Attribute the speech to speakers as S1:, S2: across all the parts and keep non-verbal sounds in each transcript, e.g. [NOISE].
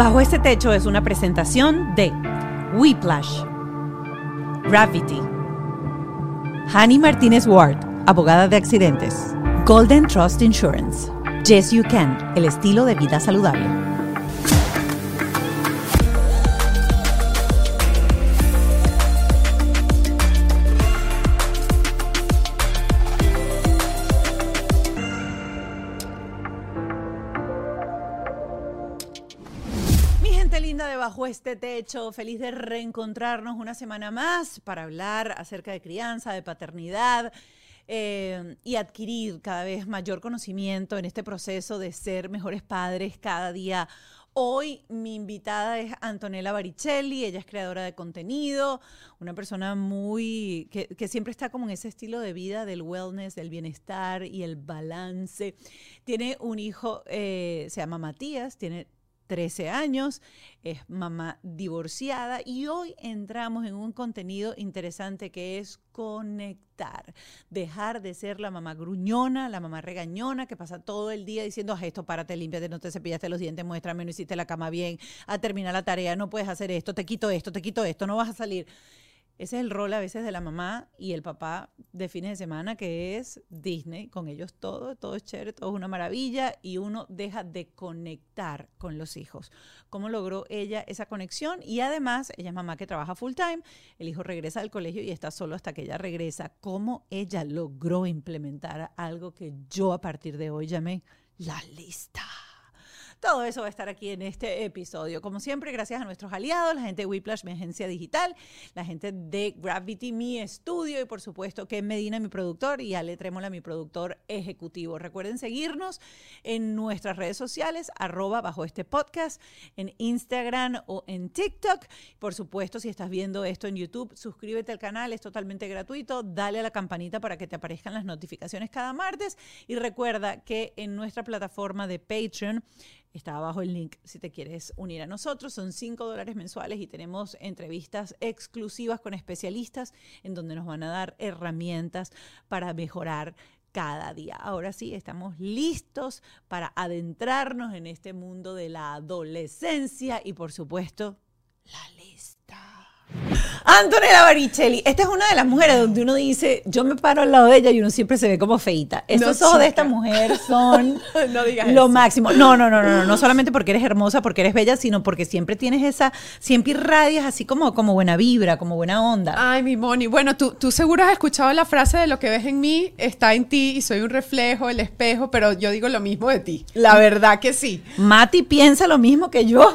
S1: Bajo este techo es una presentación de Whiplash, Gravity, Hani Martínez Ward, abogada de accidentes, Golden Trust Insurance, Yes You Can, el estilo de vida saludable. Este techo, feliz de reencontrarnos una semana más para hablar acerca de crianza, de paternidad eh, y adquirir cada vez mayor conocimiento en este proceso de ser mejores padres cada día. Hoy mi invitada es Antonella Baricelli, ella es creadora de contenido, una persona muy que, siempre está como en ese estilo de vida del wellness, del bienestar y el balance. Tiene un hijo, eh, se llama Matías, tiene 13 años, es mamá divorciada y hoy entramos en un contenido interesante que es conectar, dejar de ser la mamá gruñona, la mamá regañona que pasa todo el día diciendo, "Haz esto, párate, límpiate, no te cepillaste los dientes, muéstrame, no hiciste la cama bien, a terminar la tarea, no puedes hacer esto, te quito esto, te quito esto, no vas a salir. Ese es el rol a veces de la mamá y el papá de fines de semana, que es Disney. Con ellos todo, todo es chévere, todo es una maravilla y uno deja de conectar con los hijos. ¿Cómo logró ella esa conexión? Y además, ella es mamá que trabaja full time, el hijo regresa al colegio y está solo hasta que ella regresa. ¿Cómo ella logró implementar algo que yo a partir de hoy llamé la lista? Todo eso va a estar aquí en este episodio. Como siempre, gracias a nuestros aliados, la gente de Whiplash, mi agencia digital, la gente de Gravity, mi estudio, y por supuesto Ken Medina, mi productor, y Ale Trémola, mi productor ejecutivo. Recuerden seguirnos en nuestras redes sociales, arroba bajo este podcast, en Instagram o en TikTok. Por supuesto, si estás viendo esto en YouTube, suscríbete al canal, es totalmente gratuito. Dale a la campanita para que te aparezcan las notificaciones cada martes. Y recuerda que en nuestra plataforma de Patreon, Está abajo el link si te quieres unir a nosotros. Son 5 dólares mensuales y tenemos entrevistas exclusivas con especialistas en donde nos van a dar herramientas para mejorar cada día. Ahora sí, estamos listos para adentrarnos en este mundo de la adolescencia y por supuesto, la lista. Antonella Baricelli, esta es una de las mujeres donde uno dice, yo me paro al lado de ella y uno siempre se ve como feita. Estos
S2: No,
S1: ojos de esta mujer son [LAUGHS]
S2: No digas
S1: lo
S2: eso.
S1: máximo. No, no, no, no, no, no solamente porque eres hermosa, porque eres bella, sino porque siempre tienes esa, siempre irradias así como, como buena vibra, como buena onda.
S2: Ay, mi Moni. Bueno, tú, tú seguro has escuchado la frase de lo que ves en mí está en ti y soy un reflejo, el espejo, pero yo digo lo mismo de ti. La verdad que sí. [LAUGHS]
S1: Mati piensa lo mismo que yo.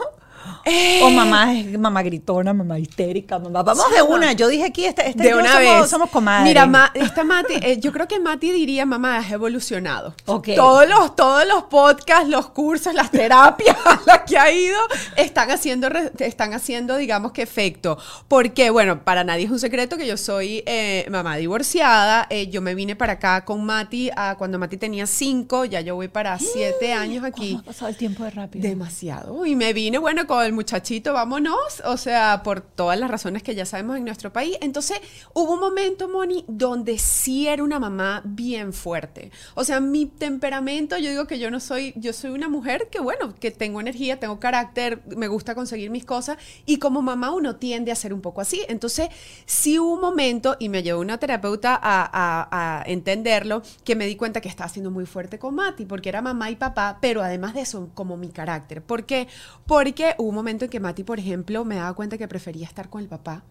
S2: Eh.
S1: O mamá mamá gritona, mamá histérica, mamá. Vamos de una. Yo dije aquí, este, este
S2: de
S1: yo
S2: una
S1: somos,
S2: vez.
S1: somos comadres.
S2: Mira, Ma- esta Mati, eh, yo creo que Mati diría, mamá, has evolucionado.
S1: Ok.
S2: Todos los, todos los podcasts, los cursos, las terapias a [LAUGHS] las que ha ido están haciendo, están haciendo, digamos que efecto. Porque, bueno, para nadie es un secreto que yo soy eh, mamá divorciada. Eh, yo me vine para acá con Mati ah, cuando Mati tenía cinco, ya yo voy para siete [GASPS] años aquí.
S1: ¿Cómo ha pasado el tiempo de rápido?
S2: Demasiado. Y me vine, bueno, con el muchachito, vámonos. O sea, por todas las razones que ya sabemos en nuestro país. Entonces, hubo un momento, Moni, donde sí era una mamá bien fuerte. O sea, mi temperamento, yo digo que yo no soy, yo soy una mujer que, bueno, que tengo energía, tengo carácter, me gusta conseguir mis cosas. Y como mamá uno tiende a ser un poco así. Entonces, sí hubo un momento, y me llevó una terapeuta a, entenderlo, que me di cuenta que estaba siendo muy fuerte con Mati, porque era mamá y papá, pero además de eso, como mi carácter. ¿Por qué? Porque hubo momento en que Mati, por ejemplo, me daba cuenta que prefería estar con el papá.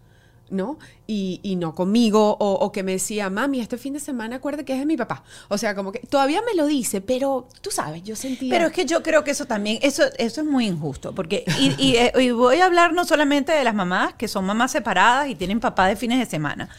S2: ¿no? Y, y no conmigo, o, o que me decía, mami, este fin de semana acuérdate que es de mi papá. O sea, como que todavía me lo dice, pero tú sabes, yo sentía...
S1: Pero es que yo creo que eso también, eso, eso es muy injusto, porque, y, [LAUGHS] y, eh, y voy a hablar no solamente de las mamás, que son mamás separadas y tienen papá de fines de semana.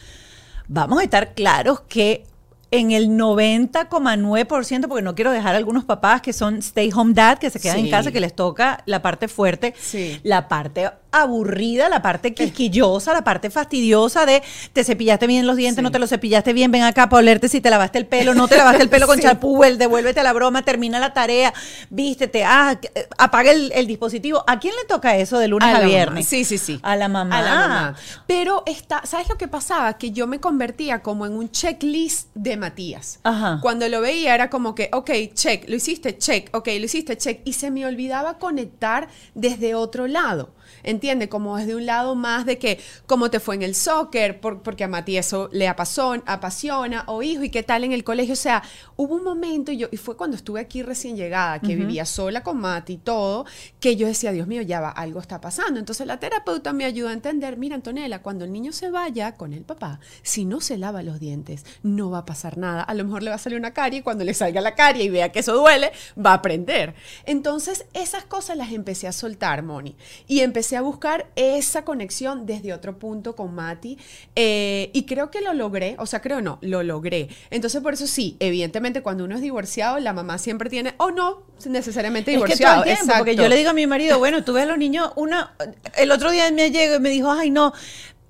S1: Vamos a estar claros que en el 90,9%, porque no quiero dejar a algunos papás que son stay home dad, que se quedan en casa, que les toca la parte fuerte,
S2: Sí.
S1: la parte aburrida, la parte quisquillosa, la parte fastidiosa de te cepillaste bien los dientes,
S2: Sí.
S1: no te los cepillaste bien, ven acá para olerte si te lavaste el pelo, no te lavaste el pelo [LAUGHS] con
S2: Sí.
S1: el devuélvete a la broma, termina la tarea, vístete, ah, eh, apaga el, el dispositivo. ¿A quién le toca eso de lunes a,
S2: mamá.
S1: viernes?
S2: Sí, sí, sí.
S1: A la mamá.
S2: A la mamá. Pero está, ¿sabes lo que pasaba? Que yo me convertía como en un checklist de Matías.
S1: Ajá.
S2: Cuando lo veía era como que, ok, check, lo hiciste, check, ok, lo hiciste, check. Y se me olvidaba conectar desde otro lado. ¿Entiende? Como desde un lado más de que cómo te fue en el soccer, por- porque a Mati eso le apasiona, o hijo, ¿y qué tal en el colegio? O sea, hubo un momento, y, yo, y fue cuando estuve aquí recién llegada, que vivía sola con Mati y todo, que yo decía, Dios mío, ya va, algo está pasando. Entonces la terapeuta me ayudó a entender, mira, Antonella, cuando el niño se vaya con el papá, si no se lava los dientes, no va a pasar nada. A lo mejor le va a salir una carie y cuando le salga la carie y vea que eso duele, va a aprender. Entonces, esas cosas las empecé a soltar, Moni. Y empecé a buscar esa conexión desde otro punto con Mati. eh, y creo que lo logré. O sea, creo no, lo logré. Entonces, por eso sí, evidentemente, cuando uno es divorciado, la mamá siempre tiene, o no, necesariamente
S1: Es que todo
S2: divorciado.
S1: el tiempo, porque yo le digo a mi marido, bueno, tú ves a los niños, una, el otro día me llegó y me dijo, ay no,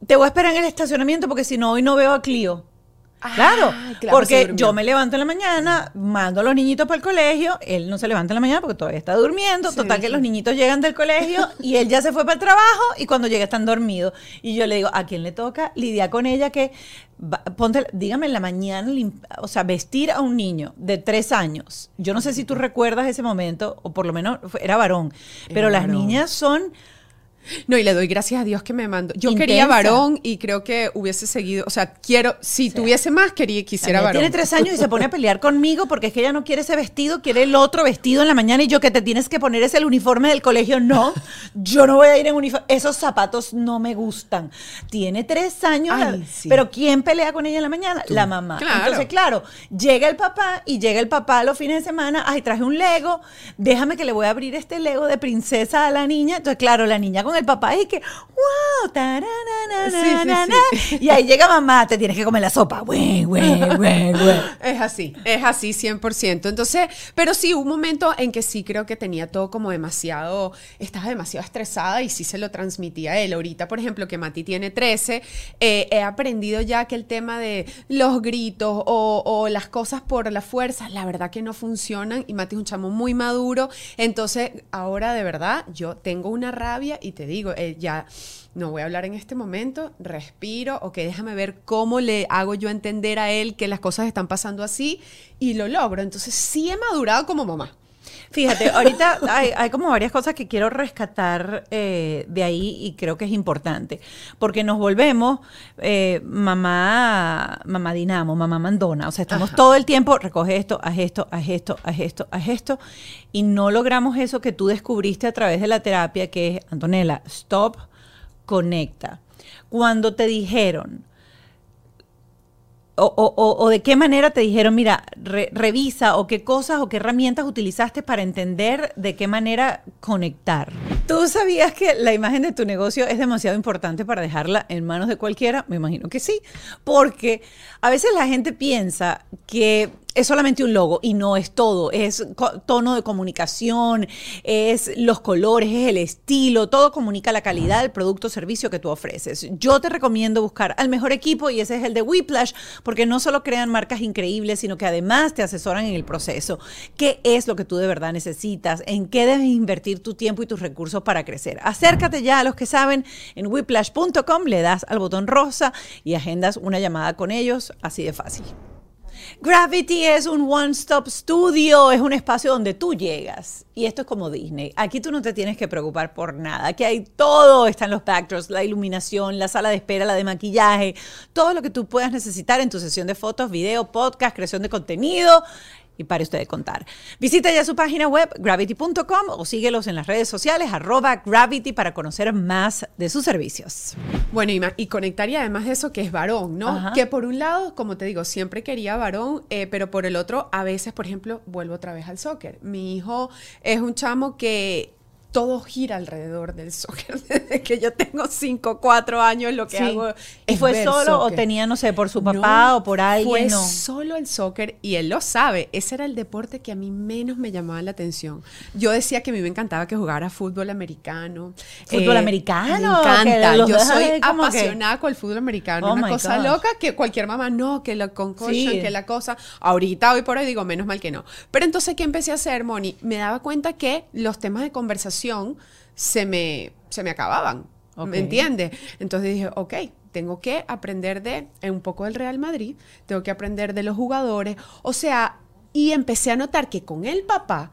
S1: te voy a esperar en el estacionamiento porque si no, hoy no veo a Clio.
S2: Ah,
S1: Claro, porque yo me levanto en la mañana, mando a los niñitos para el colegio, él no se levanta en la mañana porque todavía está durmiendo,
S2: Sí,
S1: total que los niñitos llegan del colegio [LAUGHS] y él ya se fue para el trabajo y cuando llega están dormidos. Y yo le digo, ¿a quién le toca lidiar con ella que, va- ponte, dígame en la mañana, o sea, vestir a un niño de tres años? Yo no sé si tú recuerdas ese momento, o por lo menos era varón, pero las niñas son...
S2: No, y le doy gracias a Dios que me mandó. Yo quería varón y creo que hubiese seguido, o sea, quiero, si tuviese más, quería, quisiera varón.
S1: Tiene tres años y se pone a pelear conmigo porque es que ella no quiere ese vestido, quiere el otro vestido en la mañana y yo que te tienes que poner es el uniforme del colegio. No, yo no voy a ir en uniforme. Esos zapatos no me gustan. Tiene tres años,
S2: Ay,
S1: la-
S2: sí.
S1: pero ¿quién pelea con ella en la mañana? La mamá.
S2: Claro.
S1: Entonces, claro, llega el papá y llega el papá los fines de semana. Ay, traje un Lego. Déjame que le voy a abrir este Lego de princesa a la niña. Entonces, claro, la niña con el papá y que, wow, taranana,
S2: Sí, sí, sí.
S1: y ahí llega mamá, te tienes que comer la sopa. Güey, güey, güey, güey.
S2: Es así, es así 100%. Entonces, pero sí, hubo un momento en que sí creo que tenía todo como demasiado, estaba demasiado estresada y sí se lo transmitía a él. Ahorita, por ejemplo, que Mati tiene 13, eh, he aprendido ya que el tema de los gritos o, o las cosas por la fuerza, la verdad que no funcionan y Mati es un chamo muy maduro. Entonces, ahora de verdad, yo tengo una rabia y te digo, eh, ya no voy a hablar en este momento, respiro, ok, déjame ver cómo le hago yo entender a él que las cosas están pasando así y lo logro. Entonces sí he madurado como mamá.
S1: Fíjate, ahorita hay, hay como varias cosas que quiero rescatar eh, de ahí y creo que es importante, porque nos volvemos eh, mamá, mamá dinamo, mamá mandona, o sea, estamos
S2: Ajá.
S1: todo el tiempo, recoge esto, haz esto, haz esto, haz esto, haz esto, y no logramos eso que tú descubriste a través de la terapia, que es, Antonella, stop, conecta. Cuando te dijeron, o, o- o- de qué manera te dijeron, mira, re- revisa o qué cosas o qué herramientas utilizaste para entender de qué manera conectar. ¿Tú sabías que la imagen de tu negocio es demasiado importante para dejarla en manos de cualquiera? Me imagino que sí, porque a veces la gente piensa que es solamente un logo y no es todo, es tono de comunicación, es los colores, es el estilo, todo comunica la calidad del producto o servicio que tú ofreces. Yo te recomiendo buscar al mejor equipo y ese es el de Whiplash, porque no solo crean marcas increíbles, sino que además te asesoran en el proceso. ¿Qué es lo que tú de verdad necesitas? ¿En qué debes invertir tu tiempo y tus recursos para crecer? Acércate ya a los que saben en whiplash.com, le das al botón rosa y agendas una llamada con ellos, así de fácil. Gravity es un one-stop studio, es un espacio donde tú llegas. Y esto es como Disney. Aquí tú no te tienes que preocupar por nada. Aquí hay todo. Están los backdrops, la iluminación, la sala de espera, la de maquillaje, todo lo que tú puedas necesitar en tu sesión de fotos, video, podcast, creación de contenido. Y pare usted de contar. Visita ya su página web, gravity.com, o síguelos en las redes sociales, arroba gravity, para conocer más de sus servicios.
S2: Bueno, y, y conectar y además de eso que es varón, ¿no?
S1: Ajá.
S2: Que por un lado, como te digo, siempre quería varón, eh, pero por el otro, a veces, por ejemplo, vuelvo otra vez al soccer. Mi hijo es un chamo que todo gira alrededor del soccer. [LAUGHS] Desde que yo tengo 5, 4 años, lo que
S1: Sí.
S2: hago
S1: ¿Y fue solo o
S2: soccer.
S1: tenía, no sé, por su papá
S2: No,
S1: o por alguien?
S2: Fue
S1: no.
S2: solo el soccer y él lo sabe. Ese era el deporte que a mí menos me llamaba la atención. Yo decía que a mí me encantaba que jugara fútbol americano.
S1: ¿Fútbol americano?
S2: Me encanta. Yo soy
S1: como que-
S2: apasionada con el fútbol americano.
S1: Oh
S2: Una cosa
S1: gosh.
S2: loca que cualquier mamá no, que la concussion,
S1: Sí.
S2: que la cosa. Ahorita, hoy por hoy, digo, menos mal que no. Pero entonces, ¿qué empecé a hacer, Moni? Me daba cuenta que los temas de conversación se me, se me acababan.
S1: Ok.
S2: ¿Me entiendes? Entonces dije, ok, tengo que aprender de un poco del Real Madrid, tengo que aprender de los jugadores. O sea, y empecé a notar que con el papá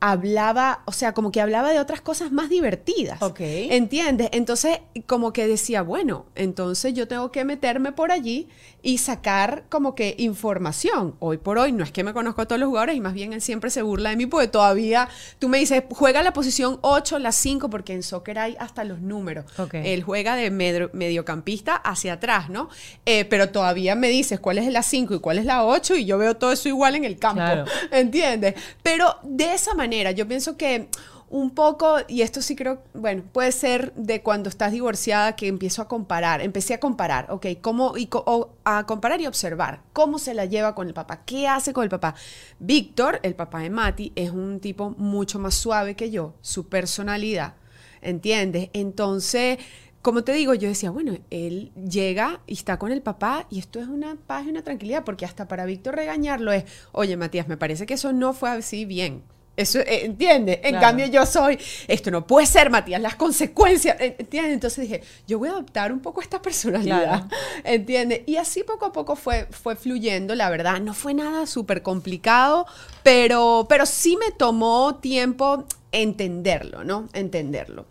S2: hablaba, o sea, como que hablaba de otras cosas más divertidas.
S1: Ok.
S2: ¿Entiendes? Entonces, como que decía, bueno, entonces yo tengo que meterme por allí y sacar como que información. Hoy por hoy no es que me conozco a todos los jugadores y más bien él siempre se burla de mí porque todavía tú me dices, juega la posición 8, la 5, porque en soccer hay hasta los números. Él juega de medio- mediocampista hacia atrás, ¿no? Eh, pero todavía me dices cuál es la 5 y cuál es la 8 y yo veo todo eso igual en el campo.
S1: Claro. [LAUGHS]
S2: ¿Entiendes? Pero de esa manera, yo pienso que un poco, y esto sí creo, bueno, puede ser de cuando estás divorciada que empiezo a comparar, empecé a comparar, ok, cómo, y co- o a comparar y observar cómo se la lleva con el papá, qué hace con el papá. Víctor, el papá de Mati, es un tipo mucho más suave que yo, su personalidad, ¿entiendes? Entonces... Como te digo, yo decía, bueno, él llega y está con el papá y esto es una paz y una tranquilidad, porque hasta para Víctor regañarlo es, oye, Matías, me parece que eso no fue así bien. Eso, eh, ¿entiendes? En
S1: Claro.
S2: cambio yo soy, esto no puede ser, Matías, las consecuencias, eh, ¿entiendes? Entonces dije, yo voy a adoptar un poco esta personalidad,
S1: Claro. [LAUGHS]
S2: ¿entiendes? Y así poco a poco fue, fue fluyendo, la verdad, no fue nada súper complicado, pero, pero sí me tomó tiempo entenderlo, ¿no? Entenderlo.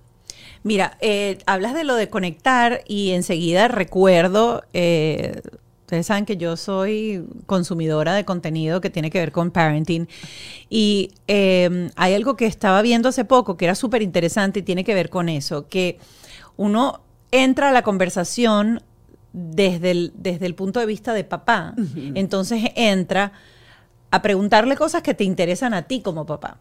S1: Mira, eh, hablas de lo de conectar y enseguida recuerdo, eh, ustedes saben que yo soy consumidora de contenido que tiene que ver con parenting. Y eh, hay algo que estaba viendo hace poco que era súper interesante y tiene que ver con eso, que uno entra a la conversación desde el, desde el punto de vista de papá, entonces entra a preguntarle cosas que te interesan a ti como papá.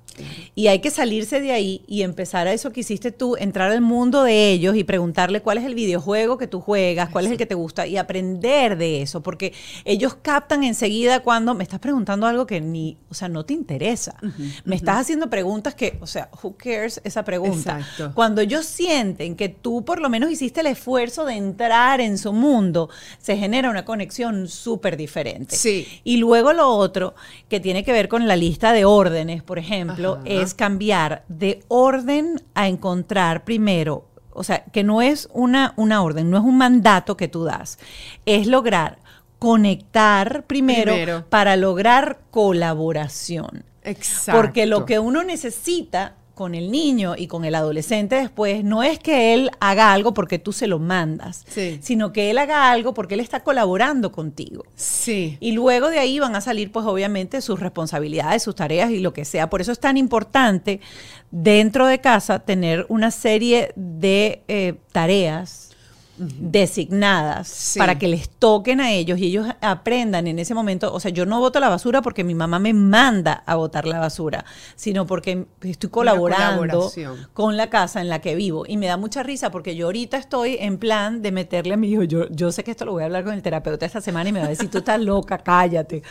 S1: Y hay que salirse de ahí y empezar a eso que hiciste tú, entrar al mundo de ellos y preguntarle cuál es el videojuego que tú juegas, cuál es el que te gusta y aprender de eso, porque ellos captan enseguida cuando me estás preguntando algo que ni, o sea, no te interesa. me estás haciendo preguntas que, o sea, who cares esa pregunta.
S2: Exacto.
S1: Cuando ellos sienten que tú por lo menos hiciste el esfuerzo de entrar en su mundo, se genera una conexión súper diferente.
S2: Sí.
S1: Y luego lo otro, que tiene que ver con la lista de órdenes, por ejemplo,
S2: Ajá.
S1: es cambiar de orden a encontrar primero, o sea, que no es una, una orden, no es un mandato que tú das, es lograr conectar primero,
S2: Primero.
S1: para lograr colaboración.
S2: Exacto.
S1: Porque lo que uno necesita con el niño y con el adolescente después no es que él haga algo porque tú se lo mandas,
S2: Sí.
S1: sino que él haga algo porque él está colaborando contigo.
S2: Sí.
S1: Y luego de ahí van a salir, pues obviamente, sus responsabilidades, sus tareas y lo que sea. Por eso es tan importante dentro de casa tener una serie de eh, tareas designadas
S2: Sí.
S1: para que les toquen a ellos y ellos aprendan en ese momento. O sea, yo no voto la basura porque mi mamá me manda a botar la basura, sino porque estoy colaborando con la casa en la que vivo. Y me da mucha risa porque yo ahorita estoy en plan de meterle a mi hijo. Yo, yo sé que esto lo voy a hablar con el terapeuta esta semana y me va a decir, tú estás loca, cállate.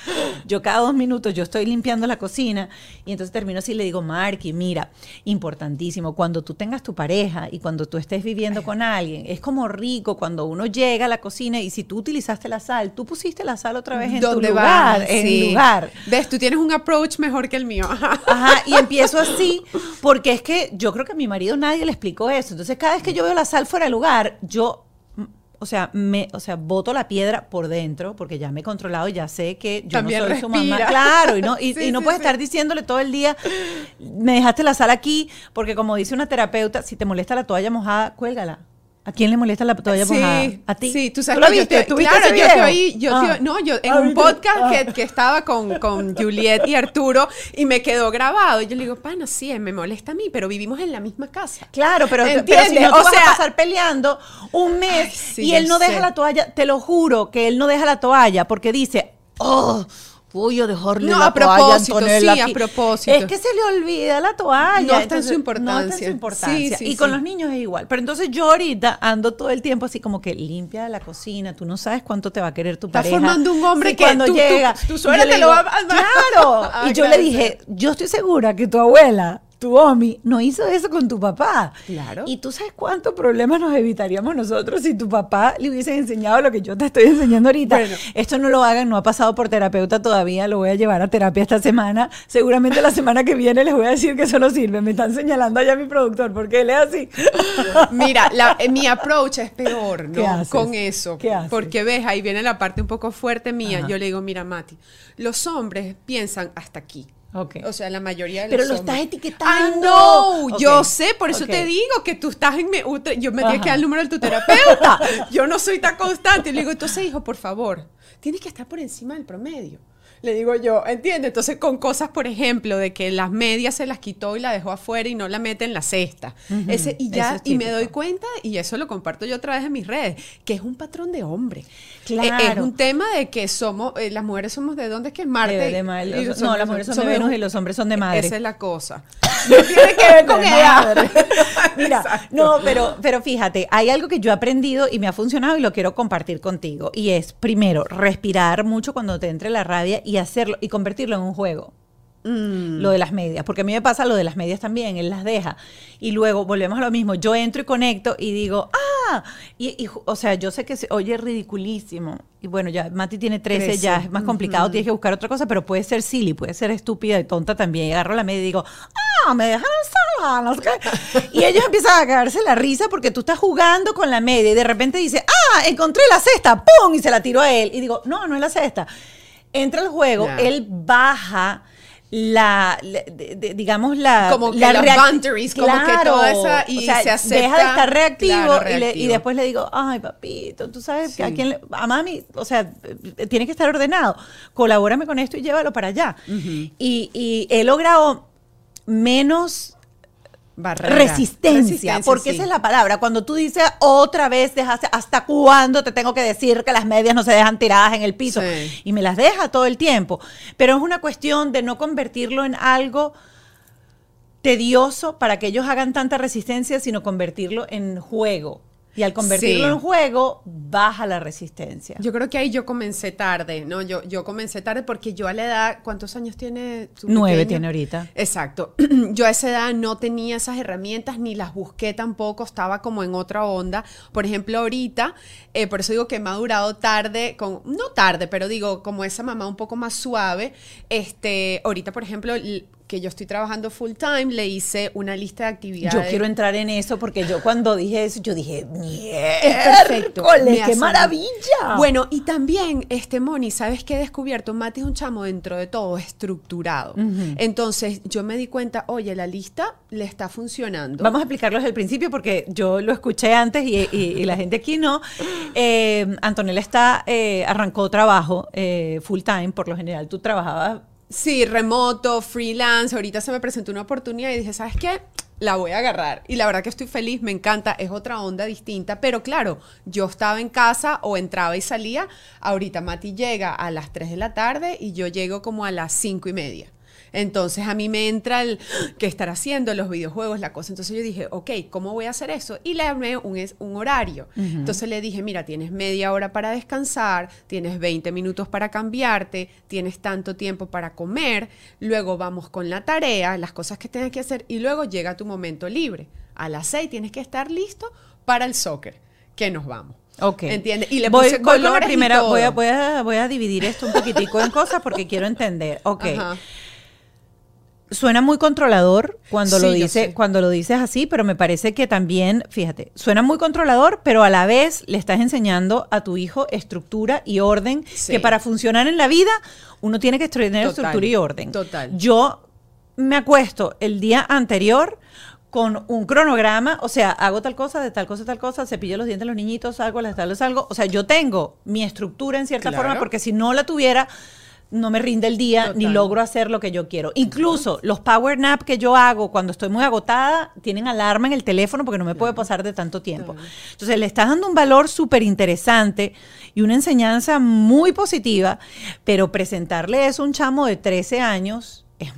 S1: Yo cada dos minutos yo estoy limpiando la cocina y entonces termino así y le digo, Marky, mira, importantísimo, cuando tú tengas tu pareja y cuando tú estés viviendo con alguien, es como rico cuando uno llega a la cocina y si tú utilizaste la sal, tú pusiste la sal otra vez en tu
S2: ¿Dónde
S1: lugar,
S2: vas?
S1: en
S2: Sí.
S1: lugar.
S2: Ves, tú tienes un approach mejor que el mío.
S1: Ajá, y empiezo así, porque es que yo creo que a mi marido nadie le explicó eso. Entonces, cada vez que yo veo la sal fuera de lugar, yo, mm, o sea, me, o sea, boto la piedra por dentro, porque ya me he controlado y ya sé que yo
S2: También
S1: no soy su mamá.
S2: respira.
S1: Claro, y no, y, [LAUGHS]
S2: Sí,
S1: y no
S2: sí,
S1: puedes
S2: sí.
S1: estar diciéndole todo el día, me dejaste la sal aquí, porque como dice una terapeuta, si te molesta la toalla mojada, cuélgala. ¿A quién le molesta la toalla mojada? ¿A ti?
S2: Sí, tú sabes que yo
S1: viste?
S2: te-
S1: ¿Tú viste
S2: claro, yo te oí, yo
S1: Ah.
S2: no, yo en
S1: Ah,
S2: un podcast
S1: Ah.
S2: que, que estaba con, con Juliet y Arturo y me quedó grabado. Y yo le digo, pana, sí, me molesta a mí, pero vivimos en la misma casa.
S1: Claro, pero, pero si
S2: ¿Entiendes?
S1: no tú
S2: O
S1: vas
S2: sea-
S1: a pasar peleando un mes
S2: Ay, sí,
S1: y él no deja la toalla, te lo juro que él no deja la toalla porque dice, oh, A dejarle
S2: No,
S1: la
S2: a
S1: toalla Antonella
S2: sí, a
S1: aquí".
S2: propósito.
S1: Es que se le olvida la toalla.
S2: No está en su
S1: entonces, No está en
S2: importancia.
S1: su importancia.
S2: Sí, sí,
S1: y con los niños es igual. Pero entonces yo ahorita ando todo el tiempo así como que limpia la cocina. Tú no sabes cuánto te va a querer tu
S2: Estás
S1: pareja.
S2: formando un hombre que
S1: cuando
S2: tu- tu-
S1: llega.
S2: tu suegra te lo va a mandar.
S1: Claro. [LAUGHS]
S2: Ah,
S1: y yo
S2: claro,
S1: le dije, yo estoy segura que tu abuela tu Omi no hizo eso con tu papá.
S2: Claro.
S1: Y tú sabes cuántos problemas nos evitaríamos nosotros si tu papá le hubiese enseñado lo que yo te estoy enseñando ahorita.
S2: Bueno.
S1: Esto no lo hagan, no ha pasado por terapeuta todavía, lo voy a llevar a terapia esta semana. Seguramente la semana que viene les voy a decir que eso no sirve. Me están señalando allá mi productor porque él es así. [LAUGHS]
S2: Mira, la- eh, mi approach es peor,
S1: ¿Qué
S2: ¿no?
S1: haces?
S2: Con eso.
S1: ¿Qué haces?
S2: Porque ves, ahí viene la parte un poco fuerte mía.
S1: Ajá.
S2: Yo le digo, mira, Mati, los hombres piensan hasta aquí. O sea, la mayoría de
S1: Pero
S2: los
S1: lo
S2: hombres.
S1: estás etiquetando.
S2: I know,
S1: Ok,
S2: yo sé, por eso te digo que tú estás en mi... Yo me tienes
S1: Ajá.
S2: que dar el número de tu terapeuta. [LAUGHS] yo no soy tan constante. Y le digo, entonces, hijo, por favor, tienes que estar por encima del promedio. Le digo yo, ¿entiendes? Entonces, con cosas, por ejemplo, de que las medias se las quitó y la dejó afuera y no la mete en la cesta. Ese, y ya,
S1: es
S2: y me doy cuenta, y eso lo comparto yo a través de mis redes, que es un patrón de hombre.
S1: Claro.
S2: Eh, Es un tema de que somos, eh, las mujeres somos de dónde es que es Marte.
S1: De- de los- no, las mujeres son de Venus y los hombres son de madre.
S2: Esa es la cosa. [LAUGHS] No tiene que ver con
S1: madre. [LAUGHS] Mira,
S2: Exacto.
S1: no, pero, pero fíjate, hay algo que yo he aprendido y me ha funcionado y lo quiero compartir contigo. Y es, primero, respirar mucho cuando te entre la rabia y hacerlo y convertirlo en un juego.
S2: Mm.
S1: Lo de las medias, porque a mí me pasa lo de las medias también, él las deja. Y luego volvemos a lo mismo, yo entro y conecto y digo, ah, y, y o sea, yo sé que se oye ridiculísimo. Y bueno, ya Mati tiene 13,
S2: 13,
S1: ya es más complicado, tienes que buscar otra cosa, pero puede ser silly, puede ser estúpida y tonta también. Y agarro la media y digo, ah, me dejaron sola, no sé qué. Y ellos empiezan a cagarse la risa porque tú estás jugando con la media y de repente dice, ah, encontré la cesta, ¡pum! Y se la tiró a él. Y digo, no, no es la cesta. Entra al juego, él baja la, la- de- de- digamos la
S2: Como que
S1: la
S2: los
S1: reac-
S2: boundaries, como que toda esa- y
S1: o sea,
S2: se acepta,
S1: deja de estar reactivo,
S2: claro,
S1: y, le- y
S2: reactivo.
S1: después le digo ay papito tú sabes que a quién le- a mami o sea eh, tiene que estar ordenado. Colabórame con esto y llévalo para allá. Y, y he logrado menos
S2: Barrera.
S1: Resistencia, porque
S2: sí.
S1: esa es la palabra. Cuando tú dices otra vez, dejaste, ¿hasta cuándo te tengo que decir que las medias no se dejan tiradas en el piso?
S2: Sí.
S1: Y me las deja todo el tiempo. Pero es una cuestión de no convertirlo en algo tedioso para que ellos hagan tanta resistencia, sino convertirlo en juego. Y al convertirlo
S2: Sí.
S1: en juego, baja la resistencia.
S2: Yo creo que ahí yo comencé tarde, ¿no? Yo, yo comencé tarde porque yo a la edad, ¿cuántos años tiene tu
S1: Nueve tiene ahorita.
S2: Exacto. [CLEARS THROAT] Yo a esa edad no tenía esas herramientas ni las busqué tampoco, estaba como en otra onda. Por ejemplo, ahorita, eh, por eso digo que me ha durado tarde, con, no tarde, pero digo, como esa mamá un poco más suave. Este, ahorita, por ejemplo, que yo estoy trabajando full time, le hice una lista de actividades.
S1: Yo quiero entrar en eso porque yo cuando dije eso, yo dije,
S2: Es perfecto.
S1: ¡Miércoles,
S2: me
S1: ¡Qué maravilla!
S2: Bueno, y también, este Moni, ¿sabes qué he descubierto? Mati es un chamo dentro de todo estructurado. Entonces, yo me di cuenta, oye, la lista le está funcionando.
S1: Vamos a explicarlo desde el principio porque yo lo escuché antes y, y- y la gente aquí no. Eh, Antonella está, eh, arrancó trabajo eh, full time, por lo general tú trabajabas.
S2: Sí, remoto, freelance. Ahorita se me presentó una oportunidad y dije, ¿sabes qué? La voy a agarrar. Y la verdad que estoy feliz, me encanta, es otra onda distinta. Pero claro, yo estaba en casa o entraba y salía. Ahorita Mati llega a las 3 de la tarde y yo llego como a las 5 y media. Entonces a mí me entra el qué estar haciendo, los videojuegos, la cosa. Entonces yo dije, ok, ¿cómo voy a hacer eso? Y le armé un, horario. Entonces le dije, mira, tienes media hora para descansar, tienes 20 minutos para cambiarte, tienes tanto tiempo para comer, luego vamos con la tarea, las cosas que tienes que hacer y luego llega tu momento libre. A las 6 tienes que estar listo para el soccer, que nos vamos.
S1: Ok.
S2: ¿Entiendes? Y le
S1: voy,
S2: puse
S1: voy con la primera, voy a, voy, a, voy a dividir esto un poquitico en cosas porque quiero entender. Ok.
S2: Ajá.
S1: Suena muy controlador cuando lo
S2: Sí,
S1: dice, cuando lo dices así, pero me parece que también, fíjate, suena muy controlador, pero a la vez le estás enseñando a tu hijo estructura y orden,
S2: Sí.
S1: que para funcionar en la vida uno tiene que tener estructura y orden.
S2: total.
S1: Yo me acuesto el día anterior con un cronograma, o sea, hago tal cosa, de tal cosa, tal cosa, cepillo los dientes a los niñitos, salgo las tal, salgo, o sea, yo tengo mi estructura en cierta
S2: Claro.
S1: forma, porque si no la tuviera, no me rinde el día ni logro hacer lo que yo quiero. Incluso los power nap que yo hago cuando estoy muy agotada tienen alarma en el teléfono porque no me puede pasar de tanto tiempo. Entonces le estás dando un valor súper interesante y una enseñanza muy positiva, pero presentarle eso a un chamo de 13 años es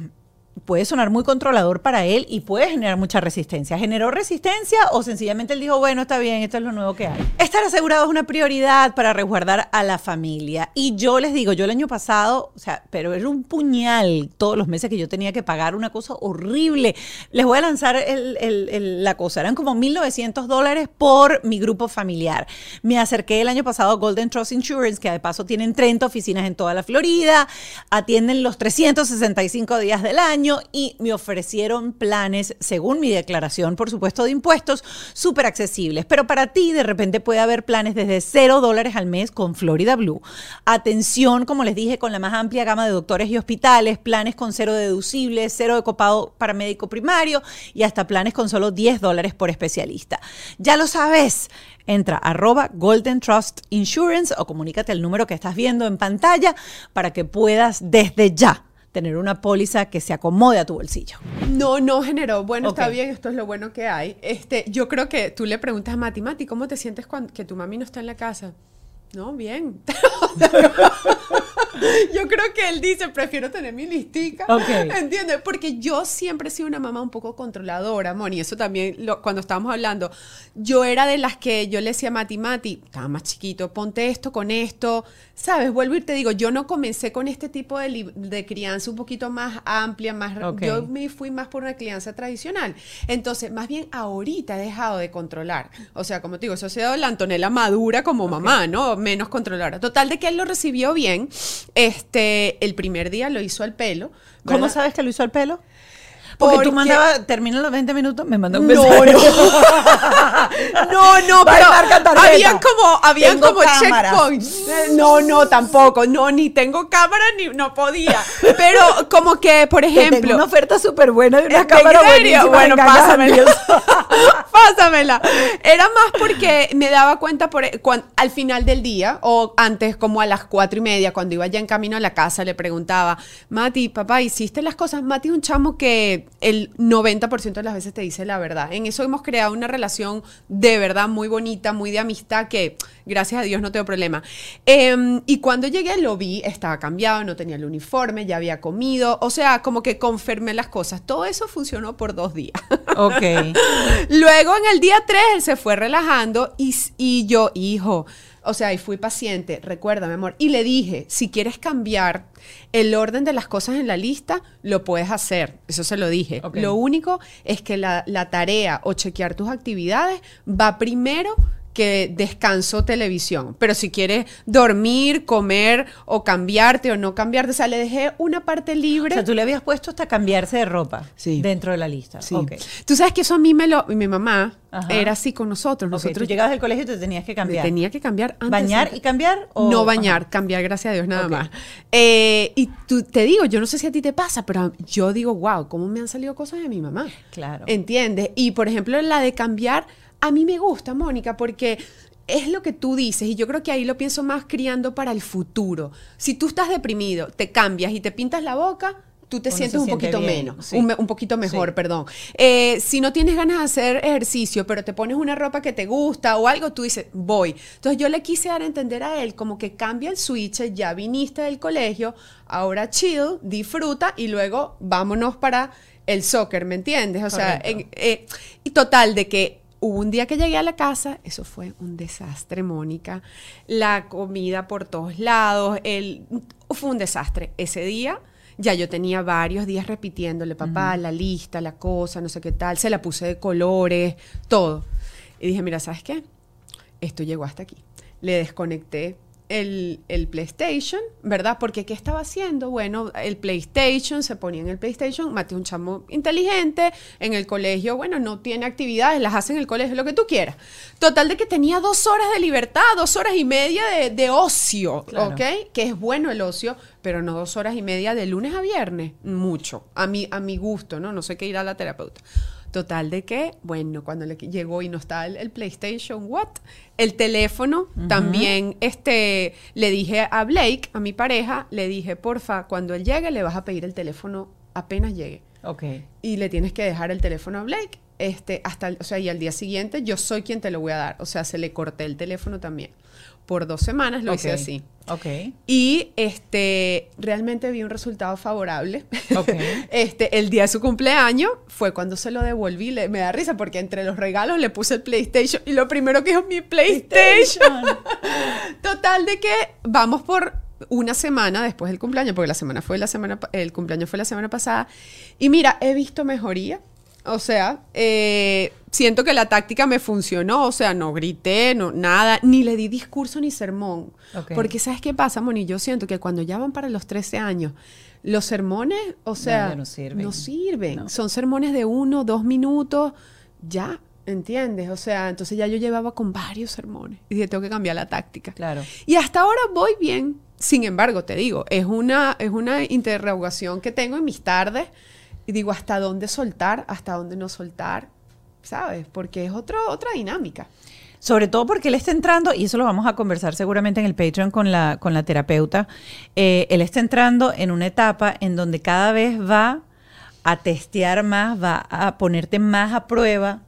S1: puede sonar muy controlador para él y puede generar mucha resistencia. ¿Generó resistencia o sencillamente él dijo, bueno, está bien, esto es lo nuevo que hay? Estar asegurado es una prioridad para resguardar a la familia. Y yo les digo, yo el año pasado, o sea, pero era un puñal todos los meses que yo tenía que pagar una cosa horrible. Les voy a lanzar el- el- el- la cosa, eran como 1.900 dólares por mi grupo familiar. Me acerqué el año pasado a Golden Trust Insurance, que de paso tienen 30 oficinas en toda la Florida, atienden los 365 días del año y me ofrecieron planes, según mi declaración, por supuesto, de impuestos, súper accesibles. Pero para ti, de repente, puede haber planes desde 0 dólares al mes con Florida Blue. Atención, como les dije, con la más amplia gama de doctores y hospitales, planes con cero deducibles, cero de copado para médico primario y hasta planes con solo 10 dólares por especialista. Ya lo sabes. Entra arroba Golden Trust Insurance o comunícate al número que estás viendo en pantalla para que puedas desde ya tener una póliza que se acomode a tu bolsillo.
S2: No, no generó. Bueno, está bien, esto es lo bueno que hay. Este, yo creo que tú le preguntas a Mati, Mati, ¿cómo te sientes cuando que tu mami no está en la casa? No, bien. [LAUGHS] [LAUGHS] [LAUGHS] yo creo que él dice, prefiero tener mi listica.
S1: Ok.
S2: ¿Entiendes? Porque yo siempre he sido una mamá un poco controladora, Moni. Eso también, lo- cuando estábamos hablando, yo era de las que yo le decía a Mati, Mati, estaba más chiquito, ponte esto con esto. ¿Sabes? Vuelvo y te digo, yo no comencé con este tipo de, de crianza un poquito más amplia, más...
S1: Ok.
S2: Yo me fui más por una crianza tradicional. Entonces, más bien ahorita he dejado de controlar. O sea, como te digo, eso ha sido la Antonella madura como mamá, ¿no? Menos controladora. Total de que él lo recibió bien. Este, el primer día lo hizo al pelo.
S1: ¿Cómo sabes que lo hizo al pelo? Porque,
S2: Porque-
S1: tú mandabas, terminan los 20 minutos, me mandan un
S2: No,
S1: mensaje. [LAUGHS]
S2: No, no,
S1: y
S2: pero habían como, habían como checkpoints. No, no, tampoco. No, ni tengo cámara ni no podía. Pero como que, por
S1: tengo
S2: ejemplo.
S1: una oferta súper buena de una
S2: ¿En
S1: cámara
S2: serio? Bueno,
S1: en
S2: pásamela. [LAUGHS] [LAUGHS] Pásamela. Era más porque me daba cuenta por, al final del día, o antes, como a las cuatro y media, cuando iba ya en camino a la casa, le preguntaba, Mati, papá, ¿hiciste las cosas? Mati un chamo que el 90% de las veces te dice la verdad. En eso hemos creado una relación de verdad muy bonita, muy de amistad, que gracias a Dios no tengo problema. Em, y cuando llegué lo vi, estaba cambiado, no tenía el uniforme, ya había comido, o sea, como que confirmé las cosas. Todo eso funcionó por dos días. [LAUGHS]
S1: Ok.
S2: Luego en el día 3 él se fue relajando y, y yo, hijo, o sea, y fui paciente, recuerda, mi amor, y le dije, si quieres cambiar el orden de las cosas en la lista, lo puedes hacer, eso se lo dije. Lo único es que la, la tarea o chequear tus actividades va primero que descanso televisión. Pero si quieres dormir, comer o cambiarte o no cambiarte, o sea, le dejé una parte
S1: O
S2: libre.
S1: sea, tú le habías puesto hasta cambiarse de ropa
S2: Sí.
S1: dentro de la lista.
S2: Sí. Tú sabes que eso a mí me lo... Mi mamá
S1: Ajá.
S2: era así con nosotros.
S1: Ok, tú
S2: Nosotros
S1: llegabas del colegio y te tenías que cambiar.
S2: tenía que cambiar antes.
S1: ¿Bañar y cambiar? o-
S2: No bañar, cambiar, gracias a Dios, nada más. Eh, y tú, te digo, yo no sé si a ti te pasa, pero yo digo, wow, ¿cómo me han salido cosas de mi mamá?
S1: Claro.
S2: ¿Entiendes? Y por ejemplo, la de cambiar, a mí me gusta, Mónica, porque es lo que tú dices, y yo creo que ahí lo pienso más criando para el futuro. Si tú estás deprimido, te cambias y te pintas la boca, tú te
S1: Uno
S2: sientes un
S1: siente
S2: poquito
S1: bien,
S2: menos,
S1: sí.
S2: un, poquito mejor,
S1: Sí.
S2: perdón. Eh, si no tienes ganas de hacer ejercicio, pero te pones una ropa que te gusta o algo, tú dices, voy. Entonces yo le quise dar a entender a él como que cambia el switch, ya viniste del colegio, ahora chill, disfruta y luego vámonos para el soccer, ¿me entiendes? O sea, eh, y total, de que hubo un día que llegué a la casa, eso fue un desastre, Mónica. La comida por todos lados, el, fue un desastre. Ese día ya yo tenía varios días repitiéndole, papá, la lista, la cosa, no sé qué tal, se la puse de colores, todo. Y dije, mira, ¿sabes qué? Esto llegó hasta aquí. Le desconecté el, el PlayStation, ¿verdad? Porque ¿qué estaba haciendo? Bueno, el PlayStation, se ponía en el PlayStation, Mate un chamo inteligente, en el colegio, bueno, no tiene actividades, las hace en el colegio, lo que tú quieras. Total de que tenía dos horas de libertad, dos horas y media de, de ocio,
S1: Claro.
S2: ¿ok? Que es bueno el ocio, pero no dos horas y media de lunes a viernes, mucho, a mi, a mi gusto, ¿no? No sé qué ir a la terapeuta. Total de que, bueno, cuando le llegó y no estaba el, el PlayStation, what? El teléfono también, este, le dije a Blake, a mi pareja, le dije, porfa, cuando él llegue le vas a pedir el teléfono apenas llegue.
S1: Ok.
S2: Y le tienes que dejar el teléfono a Blake, este, hasta, el- o sea, y al día siguiente yo soy quien te lo voy a dar. O sea, se le corté el teléfono también. Por dos semanas lo hice así.
S1: Ok.
S2: Y este, realmente vi un resultado favorable.
S1: Ok. [LAUGHS]
S2: Este, el día de su cumpleaños fue cuando se lo devolví. Le- me da risa porque entre los regalos le puse el PlayStation y lo primero que dijo mi PlayStation. [LAUGHS] Total de que vamos por una semana después del cumpleaños, porque la semana fue la semana, el cumpleaños fue la semana pasada. Y mira, he visto mejoría. O sea, eh, siento que la táctica me funcionó. O sea, no grité, no, nada, ni le di discurso ni sermón. Porque ¿sabes qué pasa, Moni? Yo siento que cuando ya van para los 13 años, los sermones, o sea,
S1: no sirven.
S2: sirven.
S1: No.
S2: Son sermones de uno, dos minutos, ya, ¿entiendes? O sea, entonces ya yo llevaba con varios sermones y dije, tengo que cambiar la táctica.
S1: Claro.
S2: Y hasta ahora voy bien. Sin embargo, te digo, es una, es una interrogación que tengo en mis tardes y digo, ¿hasta dónde soltar? ¿Hasta dónde no soltar? ¿Sabes? Porque es otro, otra dinámica.
S1: Sobre todo porque él está entrando, y eso lo vamos a conversar seguramente en el Patreon con la, con la terapeuta, eh, él está entrando en una etapa en donde cada vez va a testear más, va a ponerte más a prueba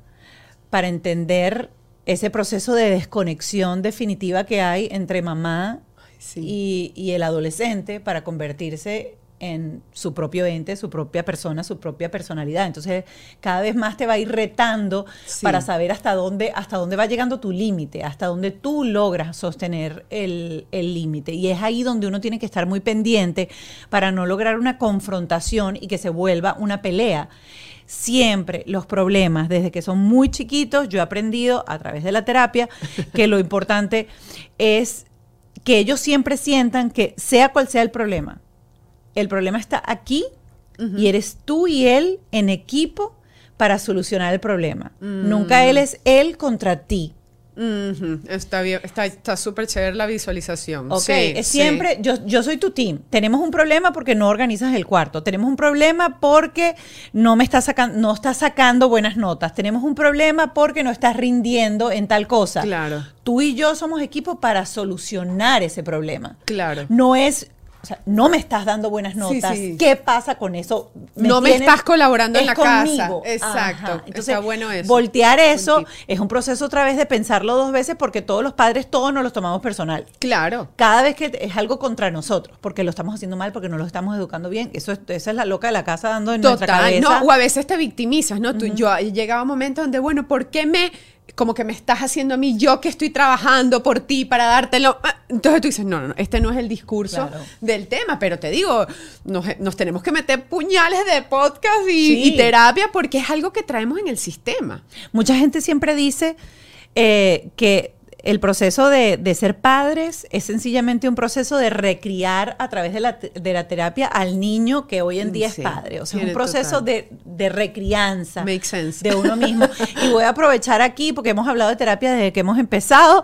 S1: para entender ese proceso de desconexión definitiva que hay entre mamá
S2: sí.
S1: y, y el adolescente para convertirse en su propio ente, su propia persona, su propia personalidad. Entonces, cada vez más te va a ir retando
S2: Sí.
S1: para saber hasta dónde, hasta dónde va llegando tu límite, hasta dónde tú logras sostener el el límite. Y es ahí donde uno tiene que estar muy pendiente para no lograr una confrontación y que se vuelva una pelea. Siempre los problemas, desde que son muy chiquitos, yo he aprendido a través de la terapia [LAUGHS] que lo importante es que ellos siempre sientan que sea cual sea el problema, el problema está aquí y eres tú y él en equipo para solucionar el problema. Nunca él es él contra ti.
S2: Está bien, está súper chévere la visualización.
S1: Ok,
S2: Sí,
S1: es
S2: sí.
S1: siempre, yo, yo soy tu team. Tenemos un problema porque no organizas el cuarto. Tenemos un problema porque no me estás sacando, no estás sacando buenas notas. Tenemos un problema porque no estás rindiendo en tal cosa.
S2: Claro,
S1: Tú y yo somos equipo para solucionar ese problema.
S2: claro.
S1: No es, o sea, no me estás dando buenas notas.
S2: sí.
S1: ¿Qué pasa con eso?
S2: No me estás colaborando en la casa. Exacto.
S1: Ajá. Entonces,
S2: Está bueno eso.
S1: voltear eso es un proceso otra vez de pensarlo dos veces porque todos los padres todos nos los tomamos personal.
S2: Claro.
S1: Cada vez que es algo contra nosotros, porque lo estamos haciendo mal, porque no lo estamos educando bien, eso es, esa es la loca de la casa dando en nuestra
S2: Total,
S1: cabeza.
S2: no, o a veces te victimizas, ¿no? Tú, yo llegaba un momento donde, bueno, ¿por qué me, como que me estás haciendo a mí, yo que estoy trabajando por ti para dártelo? Ah, Entonces tú dices, no, no, no, este no es el discurso
S1: Claro.
S2: del tema, pero te digo, nos, nos tenemos que meter puñales de podcast y,
S1: Sí.
S2: y terapia porque es algo que traemos en el sistema.
S1: Mucha gente siempre dice eh, que el proceso de, de ser padres es sencillamente un proceso de recriar a través de la, te- de la terapia al niño que hoy en día
S2: Sí,
S1: es padre. O sea, es un proceso
S2: total.
S1: de, de recrianza de uno mismo. [LAUGHS] y voy a aprovechar aquí porque hemos hablado de terapia desde que hemos empezado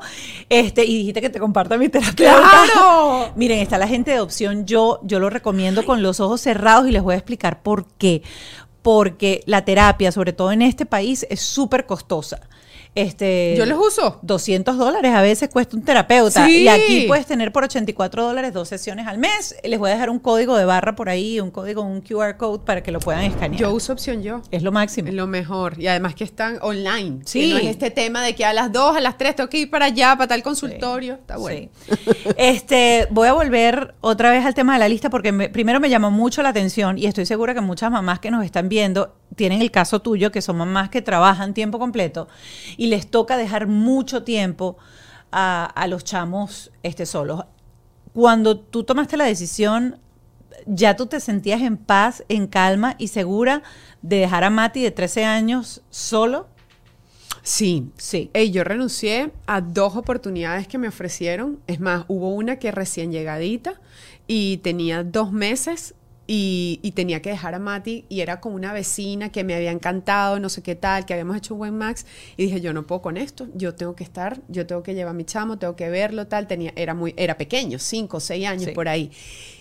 S1: este, y dijiste que te comparta mi terapia.
S2: ¡Claro! [LAUGHS]
S1: Miren, está la gente de opción yo, yo lo recomiendo con los ojos cerrados y les voy a explicar por qué. Porque la terapia, sobre todo en este país, es súper costosa. Este,
S2: Yo los uso.
S1: 200 dólares a veces cuesta un terapeuta.
S2: Sí.
S1: Y aquí puedes tener por 84 dólares dos sesiones al mes. Les voy a dejar un código de barra por ahí, un código, un QR code para que lo puedan escanear.
S2: Yo uso opción yo.
S1: es lo máximo.
S2: Es lo mejor. Y además que están online. que
S1: Sí.
S2: no es este tema de que a las 2, a las 3 tengo que ir para allá, para tal consultorio. Está bueno.
S1: Sí. Este, voy a volver otra vez al tema de la lista porque me- primero me llamó mucho la atención y estoy segura que muchas mamás que nos están viendo tienen el caso tuyo, que son mamás que trabajan tiempo completo y les toca dejar mucho tiempo a, a los chamos este, solos. Cuando tú tomaste la decisión, ya tú te sentías en paz, en calma y segura de dejar a Mati de 13 años solo.
S2: Sí.
S1: Sí.
S2: Ey, yo renuncié a dos oportunidades que me ofrecieron. Es más, hubo una que recién llegadita y tenía dos meses y, y tenía que dejar a Mati y era con una vecina que me había encantado, no sé qué tal, que habíamos hecho un buen max y dije, yo no puedo con esto, yo tengo que estar, yo tengo que llevar a mi chamo, tengo que verlo, tal, tenía, era muy, era pequeño, cinco seis años
S1: Sí.
S2: por ahí.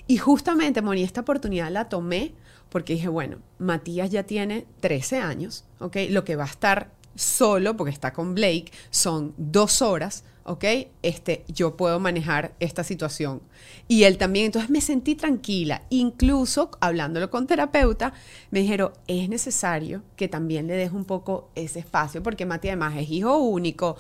S2: Y justamente, Moni, esta oportunidad la tomé porque dije, bueno, Matías ya tiene 13 años, ¿ok? Lo que va a estar solo, porque está con Blake, son dos horas, ¿ok? Este, yo puedo manejar esta situación. Y él también, entonces me sentí tranquila. Incluso hablándolo con terapeuta, me dijeron, es necesario que también le des un poco ese espacio, porque Mati además es hijo único,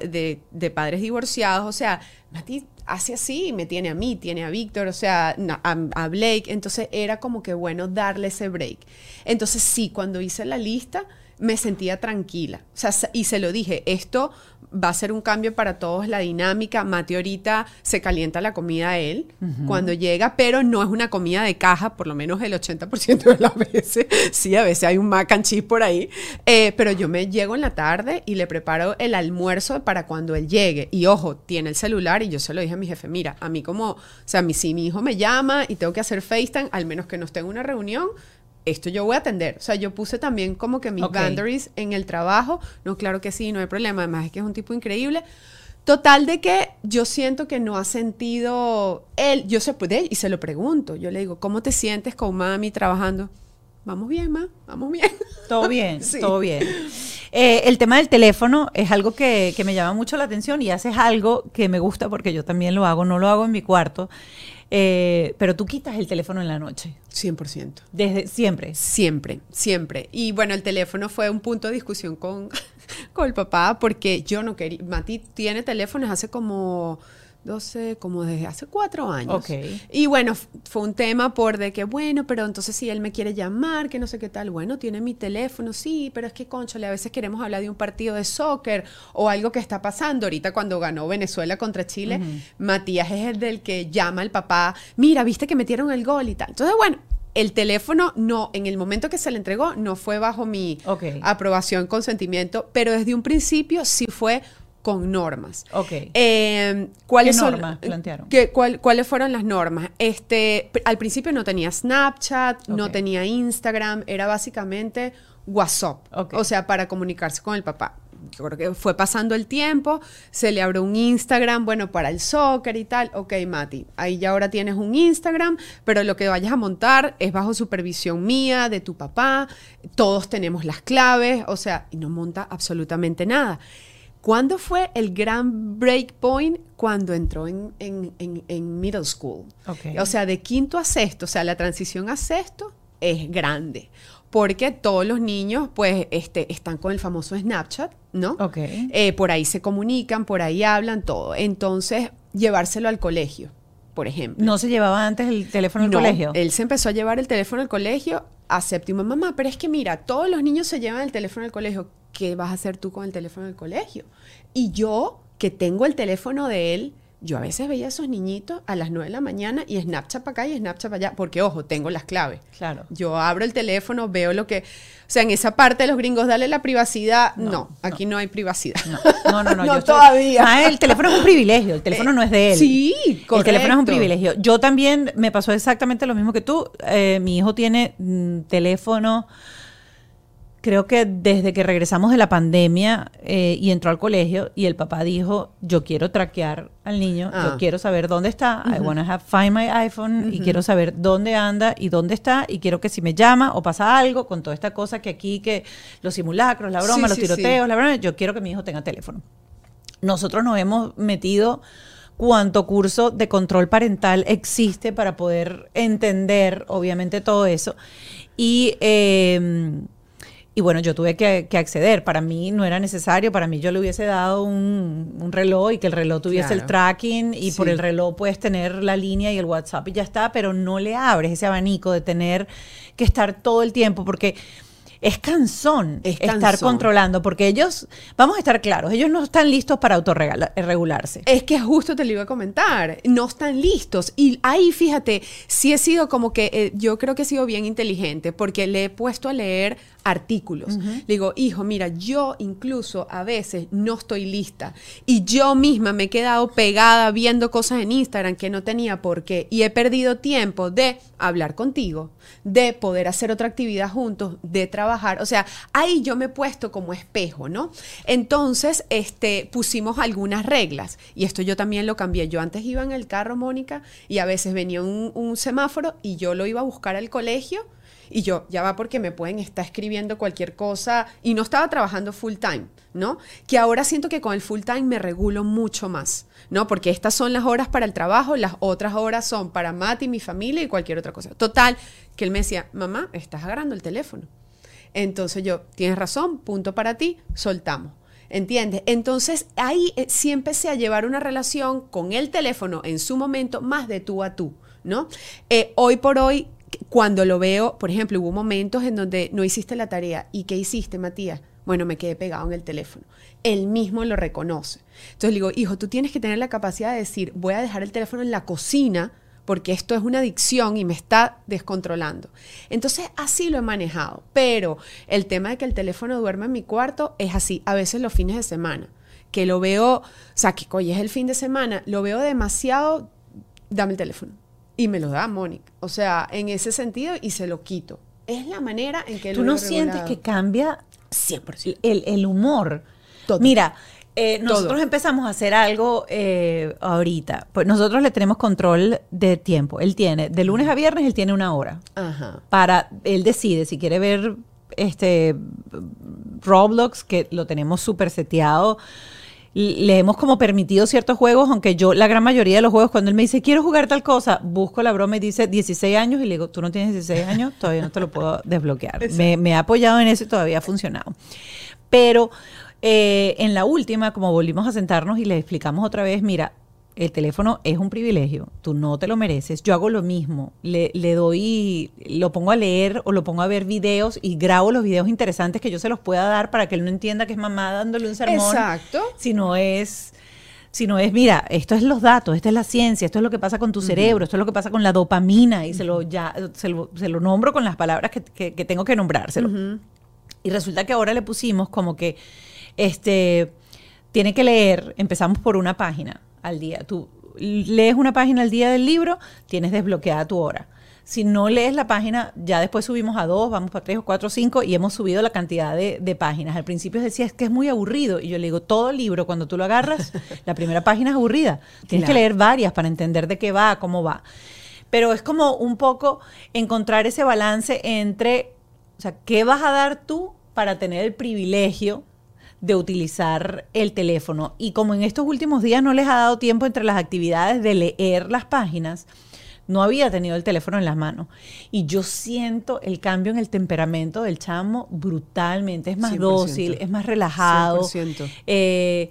S2: de, padres divorciados, o sea, Mati hace así, me tiene a mí, tiene a Víctor, o sea, a, a, Blake, entonces era como que bueno darle ese break. Entonces sí, cuando hice la lista me sentía tranquila, o sea, y se lo dije, esto va a ser un cambio para todos, la dinámica. Mati ahorita se calienta la comida a él cuando llega, pero no es una comida de caja, por lo menos el 80% de las [LAUGHS] veces. Sí, a veces hay un mac and cheese por ahí. Eh, pero yo me llego en la tarde y le preparo el almuerzo para cuando él llegue. Y ojo, tiene el celular y yo se lo dije a mi jefe, mira, a mí como, o sea, a mí, si mi hijo me llama y tengo que hacer FaceTime, al menos que no esté en una reunión, esto yo voy a atender. O sea, yo puse también como que mis boundaries en el trabajo. No, claro que sí, no hay problema. Además es que es un tipo increíble. Total de que yo siento que no ha sentido él. Yo se puede y se lo pregunto. Yo le digo, ¿cómo te sientes con mami trabajando? Vamos bien, ma, vamos bien. [LAUGHS]
S1: Todo bien, todo bien. Eh, el tema del teléfono es algo que, que me llama mucho la atención y haces algo que me gusta porque yo también lo hago, no lo hago en mi cuarto. Eh, pero tú quitas el teléfono en la noche.
S2: 100%.
S1: Desde siempre.
S2: Siempre, siempre. Y bueno, el teléfono fue un punto de discusión con, [LAUGHS] con el papá porque yo no quería. Mati tiene teléfonos hace como 12, como desde hace cuatro años. Y bueno, fue un tema por de que, bueno, pero entonces si él me quiere llamar, que no sé qué tal, bueno, tiene mi teléfono, sí, pero es que, conchole, a veces queremos hablar de un partido de soccer o algo que está pasando. Ahorita cuando ganó Venezuela contra Chile, Matías es el del que llama al papá, mira, viste que metieron el gol y tal. Entonces, bueno, el teléfono no, en el momento que se le entregó, no fue bajo mi aprobación, consentimiento, pero desde un principio sí fue con normas.
S1: Ok.
S2: Eh, ¿cuáles
S1: ¿Qué normas plantearon?
S2: ¿Cuáles fueron las normas? Este, al principio no tenía Snapchat, no tenía Instagram, era básicamente WhatsApp. O sea, para comunicarse con el papá. Yo creo que fue pasando el tiempo, se le abrió un Instagram, bueno, para el soccer y tal. Ok, Mati, ahí ya ahora tienes un Instagram, pero lo que vayas a montar es bajo supervisión mía, de tu papá. Todos tenemos las claves, o sea, y no monta absolutamente nada. ¿Cuándo fue el gran break point? Cuando entró en, en, middle school. O sea, de quinto a sexto, o sea, la transición a sexto es grande. Porque todos los niños, pues, este, están con el famoso Snapchat, ¿no?
S1: Ok.
S2: Eh, por ahí se comunican, por ahí hablan, todo. Entonces, llevárselo al colegio, por ejemplo.
S1: ¿No se llevaba antes el teléfono al colegio?
S2: Él se empezó a llevar el teléfono al colegio a séptimo. Mamá, pero es que mira, todos los niños se llevan el teléfono al colegio. ¿qué vas a hacer tú con el teléfono del colegio? Y yo, que tengo el teléfono de él, yo a veces veía a esos niñitos a las 9 de la mañana y Snapchat para acá y Snapchat para allá, porque ojo, tengo las claves.
S1: Claro.
S2: Yo abro el teléfono, veo lo que, o sea, en esa parte de los gringos, dale la privacidad. No, aquí no. hay privacidad.
S1: No, no, no.
S2: no, [LAUGHS] todavía.
S1: Ah, el teléfono es un privilegio, el teléfono no es de él.
S2: Sí, correcto.
S1: El teléfono es un privilegio. Yo también me pasó exactamente lo mismo que tú. Eh, mi hijo tiene mm, teléfono creo que desde que regresamos de la pandemia eh, y entró al colegio y el papá dijo, yo quiero traquear al niño, yo ah. quiero saber dónde está, I want to have find my iPhone y quiero saber dónde anda y dónde está y quiero que si me llama o pasa algo con toda esta cosa que aquí, que los simulacros, la broma, los tiroteos, la broma, yo quiero que mi hijo tenga teléfono. Nosotros nos hemos metido cuánto curso de control parental existe para poder entender, obviamente, todo eso. Y... Eh, y bueno, yo tuve que, acceder. Para mí no era necesario, para mí yo le hubiese dado un, reloj y que el reloj tuviese el tracking y por el reloj puedes tener la línea y el WhatsApp y ya está, pero no le abres ese abanico de tener que estar todo el tiempo porque es cansón estar controlando, porque ellos, vamos a estar claros, ellos no están listos para autorregularse.
S2: Es que justo te lo iba a comentar, no están listos. Y ahí, fíjate, sí he sido como que, eh, yo creo que he sido bien inteligente, porque le he puesto a leer artículos. Le digo, hijo, mira, yo incluso a veces no estoy lista y yo misma me he quedado pegada viendo cosas en Instagram que no tenía por qué y he perdido tiempo de hablar contigo, de poder hacer otra actividad juntos, de trabajar. O sea, ahí yo me he puesto como espejo, ¿no? Entonces, este, pusimos algunas reglas y esto yo también lo cambié. Yo antes iba en el carro, Mónica, y a veces venía un, un semáforo y yo lo iba a buscar al colegio Y yo, ya va porque me pueden estar escribiendo cualquier cosa y no estaba trabajando full time, ¿no? Que ahora siento que con el full time me regulo mucho más, ¿no? Porque estas son las horas para el trabajo, las otras horas son para Mati, mi familia y cualquier otra cosa. Total, que él me decía, mamá, estás agarrando el teléfono. Entonces yo, tienes razón, punto para ti, soltamos. ¿Entiendes? Entonces ahí eh, sí empecé a llevar una relación con el teléfono en su momento más de tú a tú, ¿no? Eh, hoy por hoy, cuando lo veo, por ejemplo, hubo momentos en donde no hiciste la tarea. ¿Y qué hiciste, Matías? Bueno, me quedé pegado en el teléfono. Él mismo lo reconoce. Entonces le digo, hijo, tú tienes que tener la capacidad de decir, voy a dejar el teléfono en la cocina porque esto es una adicción y me está descontrolando. Entonces así lo he manejado, pero el tema de que el teléfono duerma en mi cuarto es así, a veces los fines de semana, que lo veo, o sea, que hoy es el fin de semana, lo veo demasiado, dame el teléfono. Y me lo da Mónica. O sea, en ese sentido, y se lo quito. Es la manera en que
S1: ¿Tú no sientes que cambia 100%. El, el humor? Mira, eh, nosotros empezamos a hacer algo eh, ahorita. Pues nosotros le tenemos control de tiempo. Él tiene, de lunes a viernes, él tiene una hora. Ajá. Para, él decide si quiere ver este Roblox, que lo tenemos súper seteado. Le hemos como permitido ciertos juegos, aunque yo, la gran mayoría de los juegos, cuando él me dice, quiero jugar tal cosa, busco la broma y dice 16 años y le digo, tú no tienes 16 años, todavía no te lo puedo desbloquear. [LAUGHS] Me, me ha apoyado en eso y todavía ha funcionado. Pero eh, en la última, como volvimos a sentarnos y le explicamos otra vez, mira, el teléfono es un privilegio, tú no te lo mereces. Yo hago lo mismo, le, le, doy, lo pongo a leer o lo pongo a ver videos y grabo los videos interesantes que yo se los pueda dar para que él no entienda que es mamá dándole un sermón.
S2: Exacto.
S1: Si no es, si no es, mira, esto es los datos, esta es la ciencia, esto es lo que pasa con tu cerebro, esto es lo que pasa con la dopamina y se, lo, ya, se, lo, se lo nombro con las palabras que, que, tengo que nombrárselo. Y resulta que ahora le pusimos como que este, tiene que leer, empezamos por una página al día. Tú lees una página al día del libro, tienes desbloqueada tu hora. Si no lees la página, ya después subimos a dos, vamos para tres o cuatro o cinco y hemos subido la cantidad de, páginas. Al principio decía, es que es muy aburrido. Y yo le digo, todo libro, cuando tú lo agarras, [LAUGHS] la primera página es aburrida. Tienes que leer varias para entender de qué va, cómo va. Pero es como un poco encontrar ese balance entre, o sea, ¿qué vas a dar tú para tener el privilegio de utilizar el teléfono. Y como en estos últimos días no les ha dado tiempo entre las actividades de leer las páginas, no había tenido el teléfono en las manos. Y yo siento el cambio en el temperamento del chamo brutalmente. Es más dócil, es más relajado. Eh,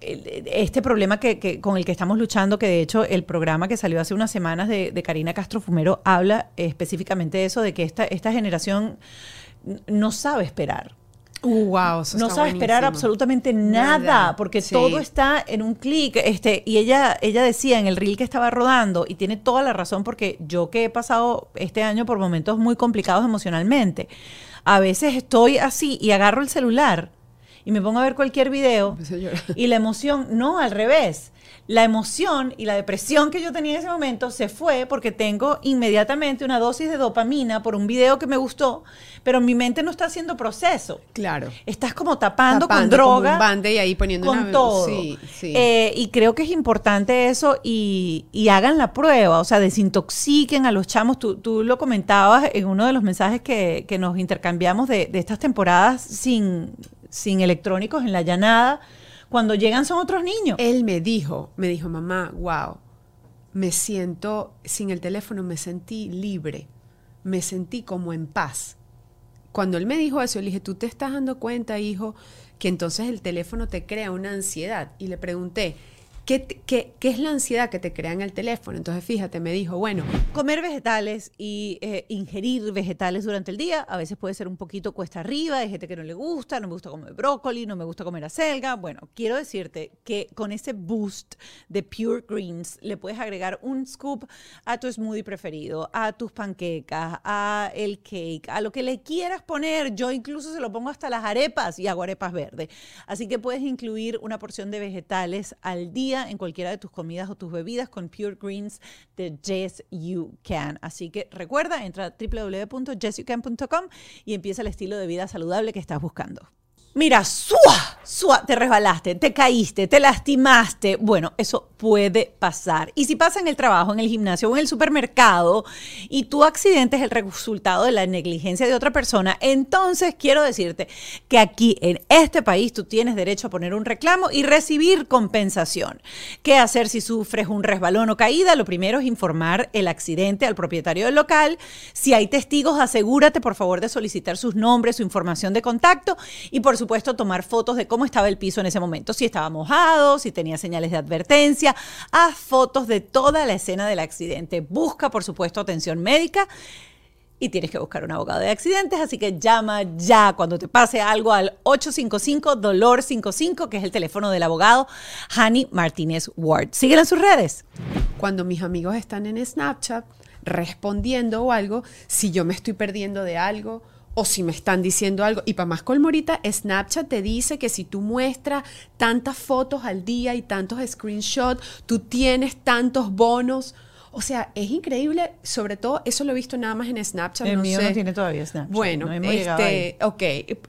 S1: este problema que, con el que estamos luchando, que de hecho el programa que salió hace unas semanas de, de Karina Castro Fumero habla específicamente de eso, de que esta, esta generación no sabe esperar.
S2: Uh, wow,
S1: no sabe esperar absolutamente nada, porque todo está en un clic. Este, y ella, ella decía en el reel que estaba rodando, y tiene toda la razón, porque yo que he pasado este año por momentos muy complicados emocionalmente, a veces estoy así y agarro el celular y me pongo a ver cualquier video y la emoción, no, al revés la emoción y la depresión que yo tenía en ese momento se fue porque tengo inmediatamente una dosis de dopamina por un video que me gustó, pero mi mente no está haciendo proceso.
S2: Claro.
S1: Estás como tapando, con droga.
S2: un bande y ahí poniendo
S1: con todo. Sí, sí. Eh, y creo que es importante eso y, hagan la prueba, o sea, desintoxiquen a los chamos. Tú, tú lo comentabas en uno de los mensajes que, nos intercambiamos de, de estas temporadas sin, sin electrónicos en la llanada cuando llegan son otros niños.
S2: Él me dijo, me dijo, mamá, wow, me siento, sin el teléfono me sentí libre, me sentí como en paz. Cuando él me dijo eso, le dije, ¿tú te estás dando cuenta, hijo, que entonces el teléfono te crea una ansiedad? Y le pregunté, ¿Qué, es la ansiedad que te crea en el teléfono? Entonces, fíjate, me dijo, bueno.
S1: Comer vegetales y eh, ingerir vegetales durante el día a veces puede ser un poquito cuesta arriba. Hay gente que no le gusta, no me gusta comer brócoli, no me gusta comer acelga. Bueno, quiero decirte que con ese boost de Pure Greens le puedes agregar un scoop a tu smoothie preferido, a tus panquecas, a el cake, a lo que le quieras poner. Yo incluso se lo pongo hasta las arepas y hago arepas verdes. Así que puedes incluir una porción de vegetales al día en cualquiera de tus comidas o tus bebidas con Pure Greens de Yes You Can. Así que recuerda, entra a www.yesyoucan.com y empieza el estilo de vida saludable que estás buscando. Mira, ¡sua! ¡sua! Te resbalaste, te caíste, te lastimaste. Bueno, eso puede pasar. Y si pasa en el trabajo, en el gimnasio o en el supermercado y tu accidente es el resultado de la negligencia de otra persona, entonces quiero decirte que aquí en este país tú tienes derecho a poner un reclamo y recibir compensación. ¿Qué hacer si sufres un resbalón o caída? Lo primero es informar el accidente al propietario del local. Si hay testigos, asegúrate por favor de solicitar sus nombres, su información de contacto y por supuesto tomar fotos de cómo estaba el piso en ese momento, si estaba mojado, si tenía señales de advertencia, haz fotos de toda la escena del accidente, busca por supuesto atención médica y tienes que buscar un abogado de accidentes, así que llama ya cuando te pase algo al 855 dolor 55, que es el teléfono del abogado Hani Martínez Ward. Síguela en sus redes.
S2: Cuando mis amigos están en Snapchat respondiendo o algo, si yo me estoy perdiendo de algo o si me están diciendo algo. Y para más colmorita, Snapchat te dice que si tú muestras tantas fotos al día y tantos screenshots, tú tienes tantos bonos. O sea, es increíble, sobre todo, eso lo he visto nada más en Snapchat.
S1: El
S2: no
S1: mío
S2: sé.
S1: no tiene todavía Snapchat.
S2: Bueno,
S1: no hemos
S2: este, ok,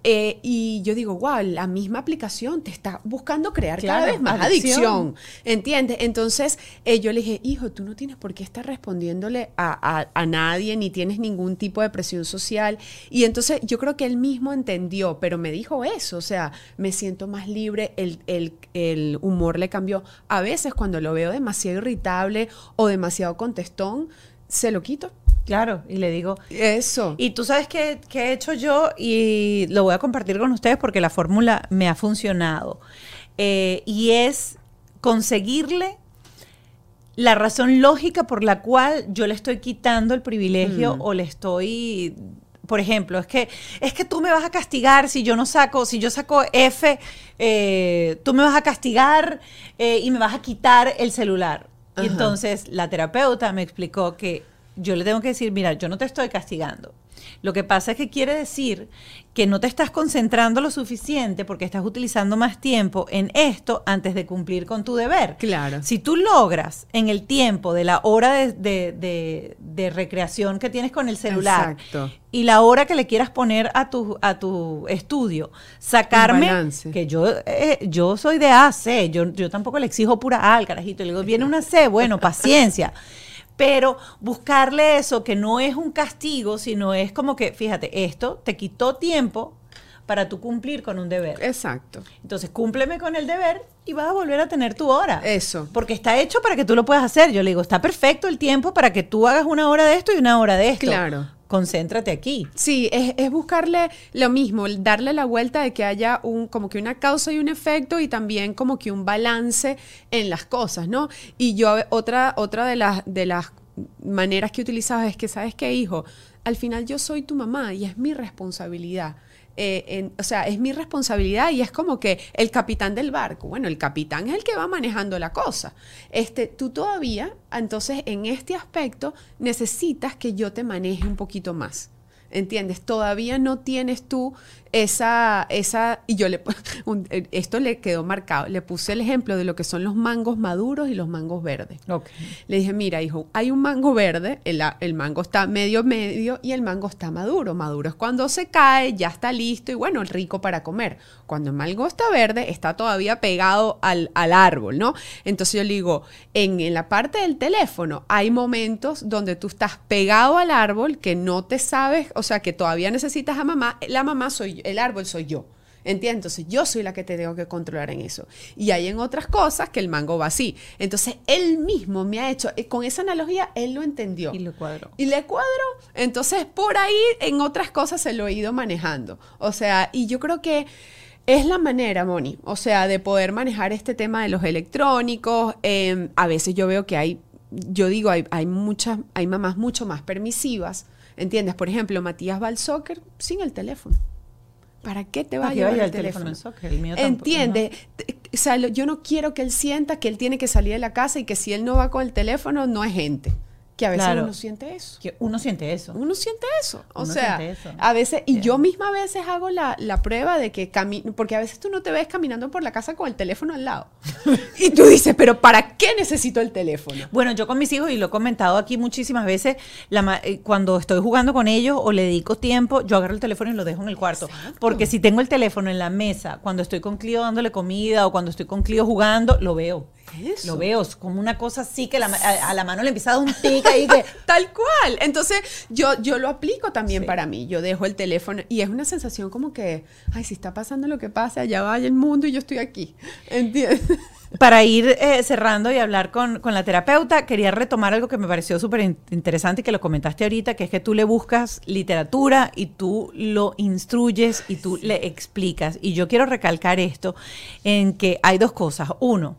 S2: eh, y yo digo, wow, la misma aplicación te está buscando crear cada vez más
S1: adicción.
S2: adicción, ¿entiendes? Entonces, eh, yo le dije, hijo, tú no tienes por qué estar respondiéndole a, a- a nadie, ni tienes ningún tipo de presión social. Y entonces yo creo que él mismo entendió, pero me dijo eso, o sea, me siento más libre, el, el- el humor le cambió. A veces cuando lo veo demasiado irritable o demasiado contestón, se lo quito.
S1: Claro, y le digo,
S2: Eso.
S1: Y tú sabes qué, qué he hecho yo y lo voy a compartir con ustedes porque la fórmula me ha funcionado. Eh, y es conseguirle la razón lógica por la cual yo le estoy quitando el privilegio o le estoy... Por ejemplo, es que, es que tú me vas a castigar si yo no saco, si yo saco F, eh, tú me vas a castigar eh, y me vas a quitar el celular. Y entonces la terapeuta me explicó que yo le tengo que decir, mira, yo no te estoy castigando. Lo que pasa es que quiere decir que no te estás concentrando lo suficiente porque estás utilizando más tiempo en esto antes de cumplir con tu deber.
S2: Claro.
S1: Si tú logras en el tiempo de la hora de, de- de- de recreación que tienes con el celular
S2: Exacto.
S1: y la hora que le quieras poner a tu, a tu estudio, sacarme, que yo, eh, yo soy de A a C, yo, yo tampoco le exijo pura A al carajito, le digo, viene una C, bueno, paciencia. Pero buscarle eso que no es un castigo, sino es como que, fíjate, esto te quitó tiempo para tú cumplir con un deber.
S2: Exacto.
S1: Entonces, cúmpleme con el deber y vas a volver a tener tu hora.
S2: Eso.
S1: Porque está hecho para que tú lo puedas hacer. Yo le digo, está perfecto el tiempo para que tú hagas una hora de esto y una hora de esto.
S2: Claro.
S1: Concéntrate aquí.
S2: Sí, es, es buscarle lo mismo, darle la vuelta de que haya un, como que una causa y un efecto y también como que un balance en las cosas, ¿no? Y yo, otra, otra de las, de las maneras que he utilizado es que, ¿sabes qué, hijo? Al final yo soy tu mamá y es mi responsabilidad. Eh, o sea, es mi responsabilidad y es como que el capitán del barco. Bueno, el capitán es el que va manejando la cosa. Este, tú todavía, entonces, en este aspecto, necesitas que yo te maneje un poquito más. ¿Entiendes? Todavía no tienes tú esa, esa, y yo le, [LAUGHS] un- eh, esto le quedó marcado, le puse el ejemplo de lo que son los mangos maduros y los mangos verdes. Le dije, mira, hijo, hay un mango verde, el, el mango está medio medio y el mango está maduro. Maduro es cuando se cae, ya está listo y bueno, rico para comer. Cuando el mango está verde, está todavía pegado al, al árbol, ¿no? Entonces yo le digo, en, en la parte del teléfono hay momentos donde tú estás pegado al árbol que no te sabes, o sea, que todavía necesitas a mamá. La mamá soy yo, el árbol soy yo. ¿Entiendes? Entonces yo soy la que te tengo que controlar en eso. Y hay en otras cosas que el mango va así. Entonces él mismo me ha hecho, eh, con esa analogía, él lo entendió.
S1: Y lo cuadró.
S2: Y le cuadro. Entonces, por ahí, en otras cosas se lo he ido manejando. O sea, y yo creo que es la manera, Moni, o sea, de poder manejar este tema de los electrónicos. Eh, a veces yo veo que hay, yo digo, hay, hay muchas, hay mamás mucho más permisivas. ¿Entiendes? Por ejemplo, Matías va al soccer sin el teléfono. ¿Para qué te va a
S1: ¿Para qué
S2: llevar
S1: vaya
S2: el
S1: el teléfono
S2: teléfono?
S1: en soccer? El mío tampoco,
S2: Entiende, o sea, yo no quiero que él sienta que él tiene que salir de la casa y que si él no va con el teléfono no es gente. Que a veces
S1: Claro.
S2: uno siente eso.
S1: Que uno siente eso.
S2: Uno siente eso. O
S1: Uno
S2: sea,
S1: eso.
S2: a veces, y yo misma a veces hago la, la prueba de que camino, porque a veces tú no te ves caminando por la casa con el teléfono al lado. [LAUGHS] y tú dices, pero ¿para qué necesito el teléfono?
S1: Bueno, yo con mis hijos, y lo he comentado aquí muchísimas veces, la eh, cuando estoy jugando con ellos o le dedico tiempo, yo agarro el teléfono y lo dejo en el cuarto. Porque si tengo el teléfono en la mesa, cuando estoy con Clio dándole comida o cuando estoy con Clio jugando, lo veo.
S2: Eso.
S1: Lo veo, como una cosa así que la a, a la mano le empieza a dar un tic ahí que... [LAUGHS]
S2: Tal cual. Entonces, yo, yo lo aplico también
S1: Sí.
S2: para mí. Yo dejo el teléfono y es una sensación como que, ay, si está pasando lo que pasa, allá vaya el mundo y yo estoy aquí. [LAUGHS] ¿Entiendes?
S1: Para ir eh, cerrando y hablar con, con la terapeuta, quería retomar algo que me pareció súper in- interesante y que lo comentaste ahorita, que es que tú le buscas literatura y tú lo instruyes y tú le explicas. Y yo quiero recalcar esto en que hay dos cosas. Uno,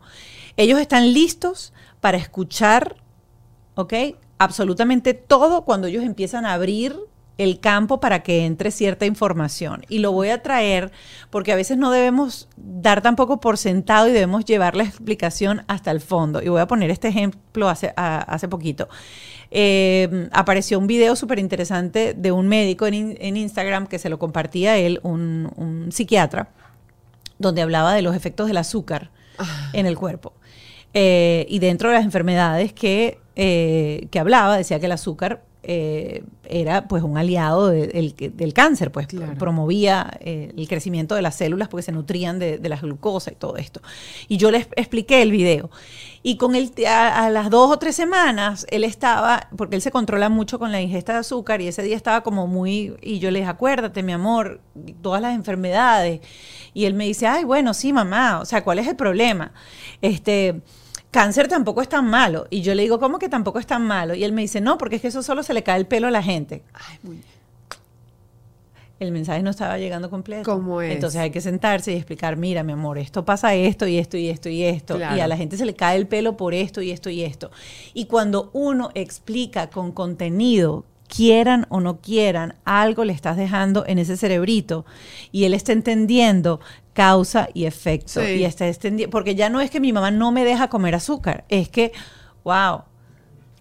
S1: ellos están listos para escuchar, ¿ok? Absolutamente todo cuando ellos empiezan a abrir el campo para que entre cierta información. Y lo voy a traer porque a veces no debemos dar tampoco por sentado y debemos llevar la explicación hasta el fondo. Y voy a poner este ejemplo hace, a- hace poquito. Eh, apareció un video súper interesante de un médico en, en Instagram que se lo compartía él, un, un psiquiatra, donde hablaba de los efectos del azúcar en el cuerpo. Eh, y dentro de las enfermedades que, eh, que hablaba, decía que el azúcar eh, era pues un aliado de- del, del cáncer, pues
S2: Claro.
S1: promovía eh, el crecimiento de las células porque se nutrían de, de la glucosa y todo esto. Y yo les expliqué el video. Y con el, a, a las dos o tres semanas, él estaba, porque él se controla mucho con la ingesta de azúcar, y ese día estaba como muy, y yo le dije, acuérdate, mi amor, todas las enfermedades. Y él me dice, ay, bueno, sí, mamá, o sea, ¿cuál es el problema? Este, cáncer tampoco es tan malo. Y yo le digo, ¿cómo que tampoco es tan malo? Y él me dice, no, porque es que eso solo se le cae el pelo a la gente.
S2: Ay, muy bien.
S1: El mensaje no estaba llegando completo.
S2: ¿Cómo es?
S1: Entonces hay que sentarse y explicar, mira, mi amor, esto pasa esto y esto y esto y esto.
S2: Claro.
S1: Y a la gente se le cae el pelo por esto y esto y esto. Y cuando uno explica con contenido, quieran o no quieran, algo le estás dejando en ese cerebrito y él está entendiendo causa y efecto.
S2: Sí.
S1: Y está extendiendo, porque ya no es que mi mamá no me deja comer azúcar, es que, wow,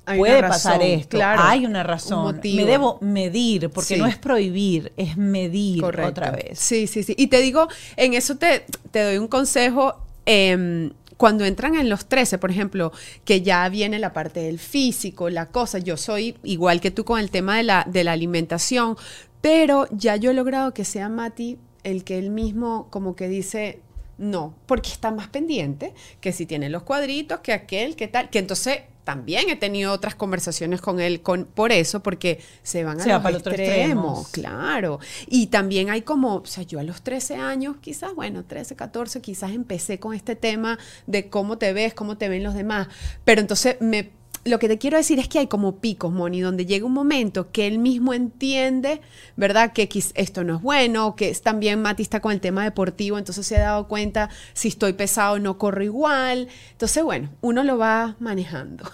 S2: Hay
S1: puede pasar esto.
S2: claro,
S1: Hay una
S2: un
S1: razón. me debo medir, porque
S2: Sí.
S1: no es prohibir, es medir
S2: Correcto.
S1: otra vez.
S2: Sí, sí, sí. Y te digo, en eso te, te doy un consejo. em, cuando entran en los 13, por ejemplo, que ya viene la parte del físico, la cosa, yo soy igual que tú con el tema de la, de la alimentación, pero ya yo he logrado que sea Mati el que él mismo como que dice, no, porque está más pendiente, que si tiene los cuadritos, que aquel, que tal, que entonces también he tenido otras conversaciones con él con, por eso, porque se van a
S1: Se
S2: los extremos,
S1: extremo.
S2: claro. Y también hay como, o sea, yo a los 13 años, quizás, bueno, 13, 14, quizás empecé con este tema de cómo te ves, cómo te ven los demás, pero entonces me... Lo que te quiero decir es que hay como picos, Moni, donde llega un momento que él mismo entiende, ¿verdad? Que esto no es bueno, que es también Mati está con el tema deportivo, entonces se ha dado cuenta si estoy pesado no corro igual. Entonces, bueno, uno lo va manejando.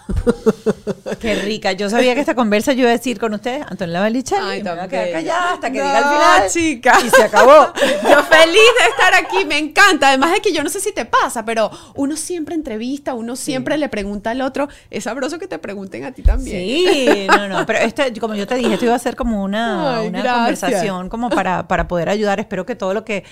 S2: [LAUGHS]
S1: Qué rica. Yo sabía que esta conversa yo iba a decir con ustedes, Antonio Lavalichel,
S2: Ay,
S1: me voy a quedar callada hasta que
S2: No,
S1: diga al final.
S2: chica.
S1: Y se acabó. [LAUGHS]
S2: Yo feliz de estar aquí, me encanta. Además de que yo no sé si te pasa, pero uno siempre entrevista, uno siempre le pregunta al otro. Es sabroso que te pregunten a ti también.
S1: Sí, no, no, pero este, como yo te dije, esto iba a ser como una, [LAUGHS]
S2: Ay,
S1: una conversación como para, para poder ayudar. Espero que todo lo que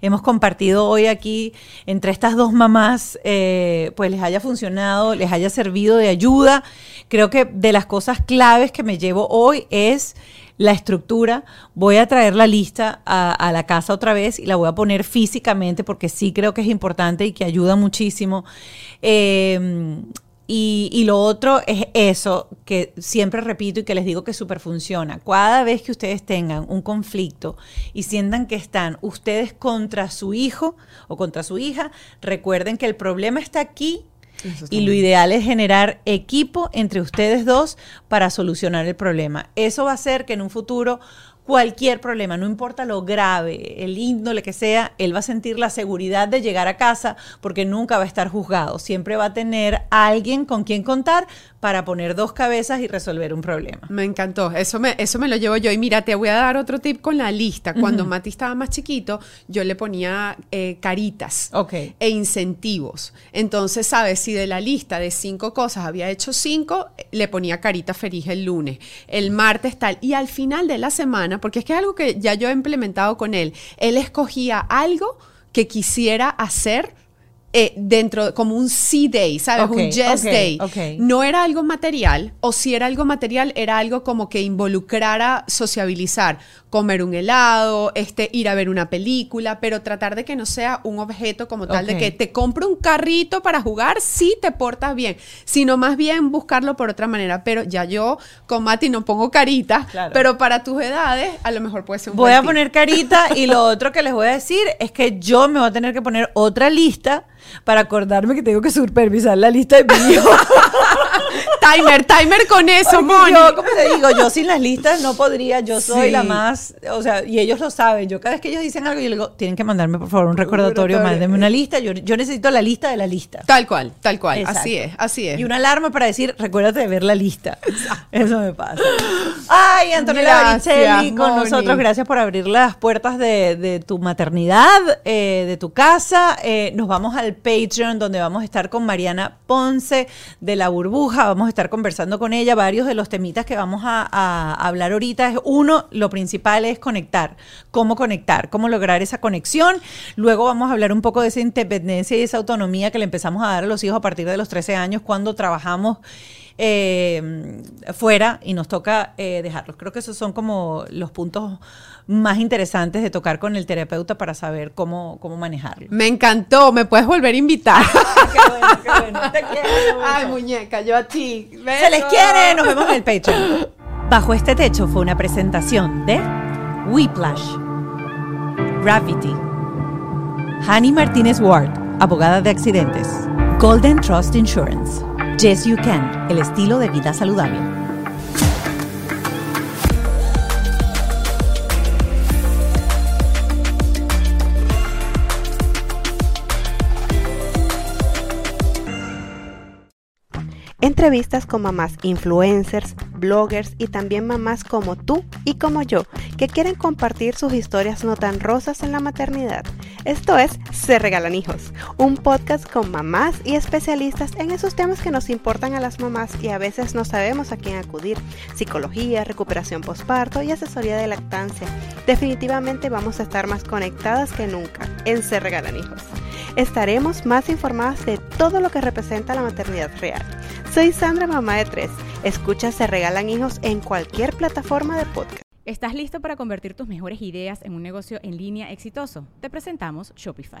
S1: hemos compartido hoy aquí entre estas dos mamás, eh, pues les haya funcionado, les haya servido de ayuda. Creo que de las cosas claves que me llevo hoy es la estructura. Voy a traer la lista a, a la casa otra vez y la voy a poner físicamente porque sí creo que es importante y que ayuda muchísimo. Eh, y, y lo otro es eso que siempre repito y que les digo que súper funciona. Cada vez que ustedes tengan un conflicto y sientan que están ustedes contra su hijo o contra su hija, recuerden que el problema está aquí y lo ideal es generar equipo entre ustedes dos para solucionar el problema. Eso va a hacer que en un futuro, cualquier problema, no importa lo grave, el índole que sea, él va a sentir la seguridad de llegar a casa porque nunca va a estar juzgado. Siempre va a tener alguien con quien contar para poner dos cabezas y resolver un problema.
S2: Me encantó, eso me, eso me lo llevo yo. Y mira, te voy a dar otro tip con la lista. Cuando Mati estaba más chiquito, yo le ponía eh, caritas
S1: Ok.
S2: e incentivos. Entonces, ¿sabes? Si de la lista de cinco cosas había hecho cinco, le ponía carita feliz el lunes, el martes tal. Y al final de la semana, porque es que es algo que ya yo he implementado con él, él escogía algo que quisiera hacer eh, dentro, como un C day, ¿sabes?
S1: Ok,
S2: un yes day. No era algo material, o si era algo material, era algo como que involucrara sociabilizar, comer un helado, este, ir a ver una película, pero tratar de que no sea un objeto como tal de que te compro un carrito para jugar si te portas bien, sino más bien buscarlo por otra manera. Pero ya yo con Mati no pongo caritas,
S1: Claro.
S2: pero para tus edades a lo mejor puede ser un
S1: Voy
S2: buen
S1: a
S2: tip.
S1: poner carita y lo [LAUGHS] otro que les voy a decir es que yo me voy a tener que poner otra lista para acordarme que tengo que supervisar la lista de hijo. [LAUGHS]
S2: timer, timer con eso,
S1: Porque
S2: Moni.
S1: Yo, como te digo, yo sin las listas no podría, yo soy
S2: Sí.
S1: la más, o sea, y ellos lo saben. Yo cada vez que ellos dicen algo, yo les digo, tienen que mandarme por favor un recordatorio, mándenme una lista. Yo, yo necesito la lista de la lista.
S2: Tal cual, tal cual.
S1: Exacto.
S2: Así es, así es.
S1: Y una alarma para decir, recuérdate de ver la lista. Eso me pasa. Ay, Antonella Baricelli con
S2: Moni.
S1: nosotros. Gracias por abrir las puertas de, de tu maternidad, eh, de tu casa. Eh, nos vamos al Patreon, donde vamos a estar con Mariana Ponce de La Burbuja. Vamos a estar conversando con ella. Varios de los temitas que vamos a, hablar ahorita es uno, lo principal es conectar. ¿Cómo conectar? ¿Cómo lograr esa conexión? Luego vamos a hablar un poco de esa independencia y esa autonomía que le empezamos a dar a los hijos a partir de los 13 años cuando trabajamos eh, fuera y nos toca eh, dejarlos. Creo que esos son como los puntos más interesantes de tocar con el terapeuta para saber cómo, cómo manejarlo.
S2: Me encantó, me puedes volver a invitar.
S1: Qué bueno, qué bueno. Te quiero [LAUGHS] mucho.
S2: Ay, muñeca, yo a ti.
S1: Se les quiere, nos vemos en el Patreon. Bajo este techo fue una presentación de Whiplash, Gravity, Hani Martínez Ward, abogada de accidentes, Golden Trust Insurance, Yes You Can, el estilo de vida saludable.
S3: Entrevistas con mamás influencers, bloggers y también mamás como tú y como yo, que quieren compartir sus historias no tan rosas en la maternidad. Esto es Se Regalan Hijos, un podcast con mamás y especialistas en esos temas que nos importan a las mamás y a veces no sabemos a quién acudir. Psicología, recuperación postparto y asesoría de lactancia. Definitivamente vamos a estar más conectadas que nunca en Se Regalan Hijos. Estaremos más informadas de todo lo que representa la maternidad real. Soy Sandra, mamá de tres. Escucha Se Regalan Hijos en cualquier plataforma de podcast.
S4: ¿Estás listo para convertir tus mejores ideas en un negocio en línea exitoso? Te presentamos Shopify.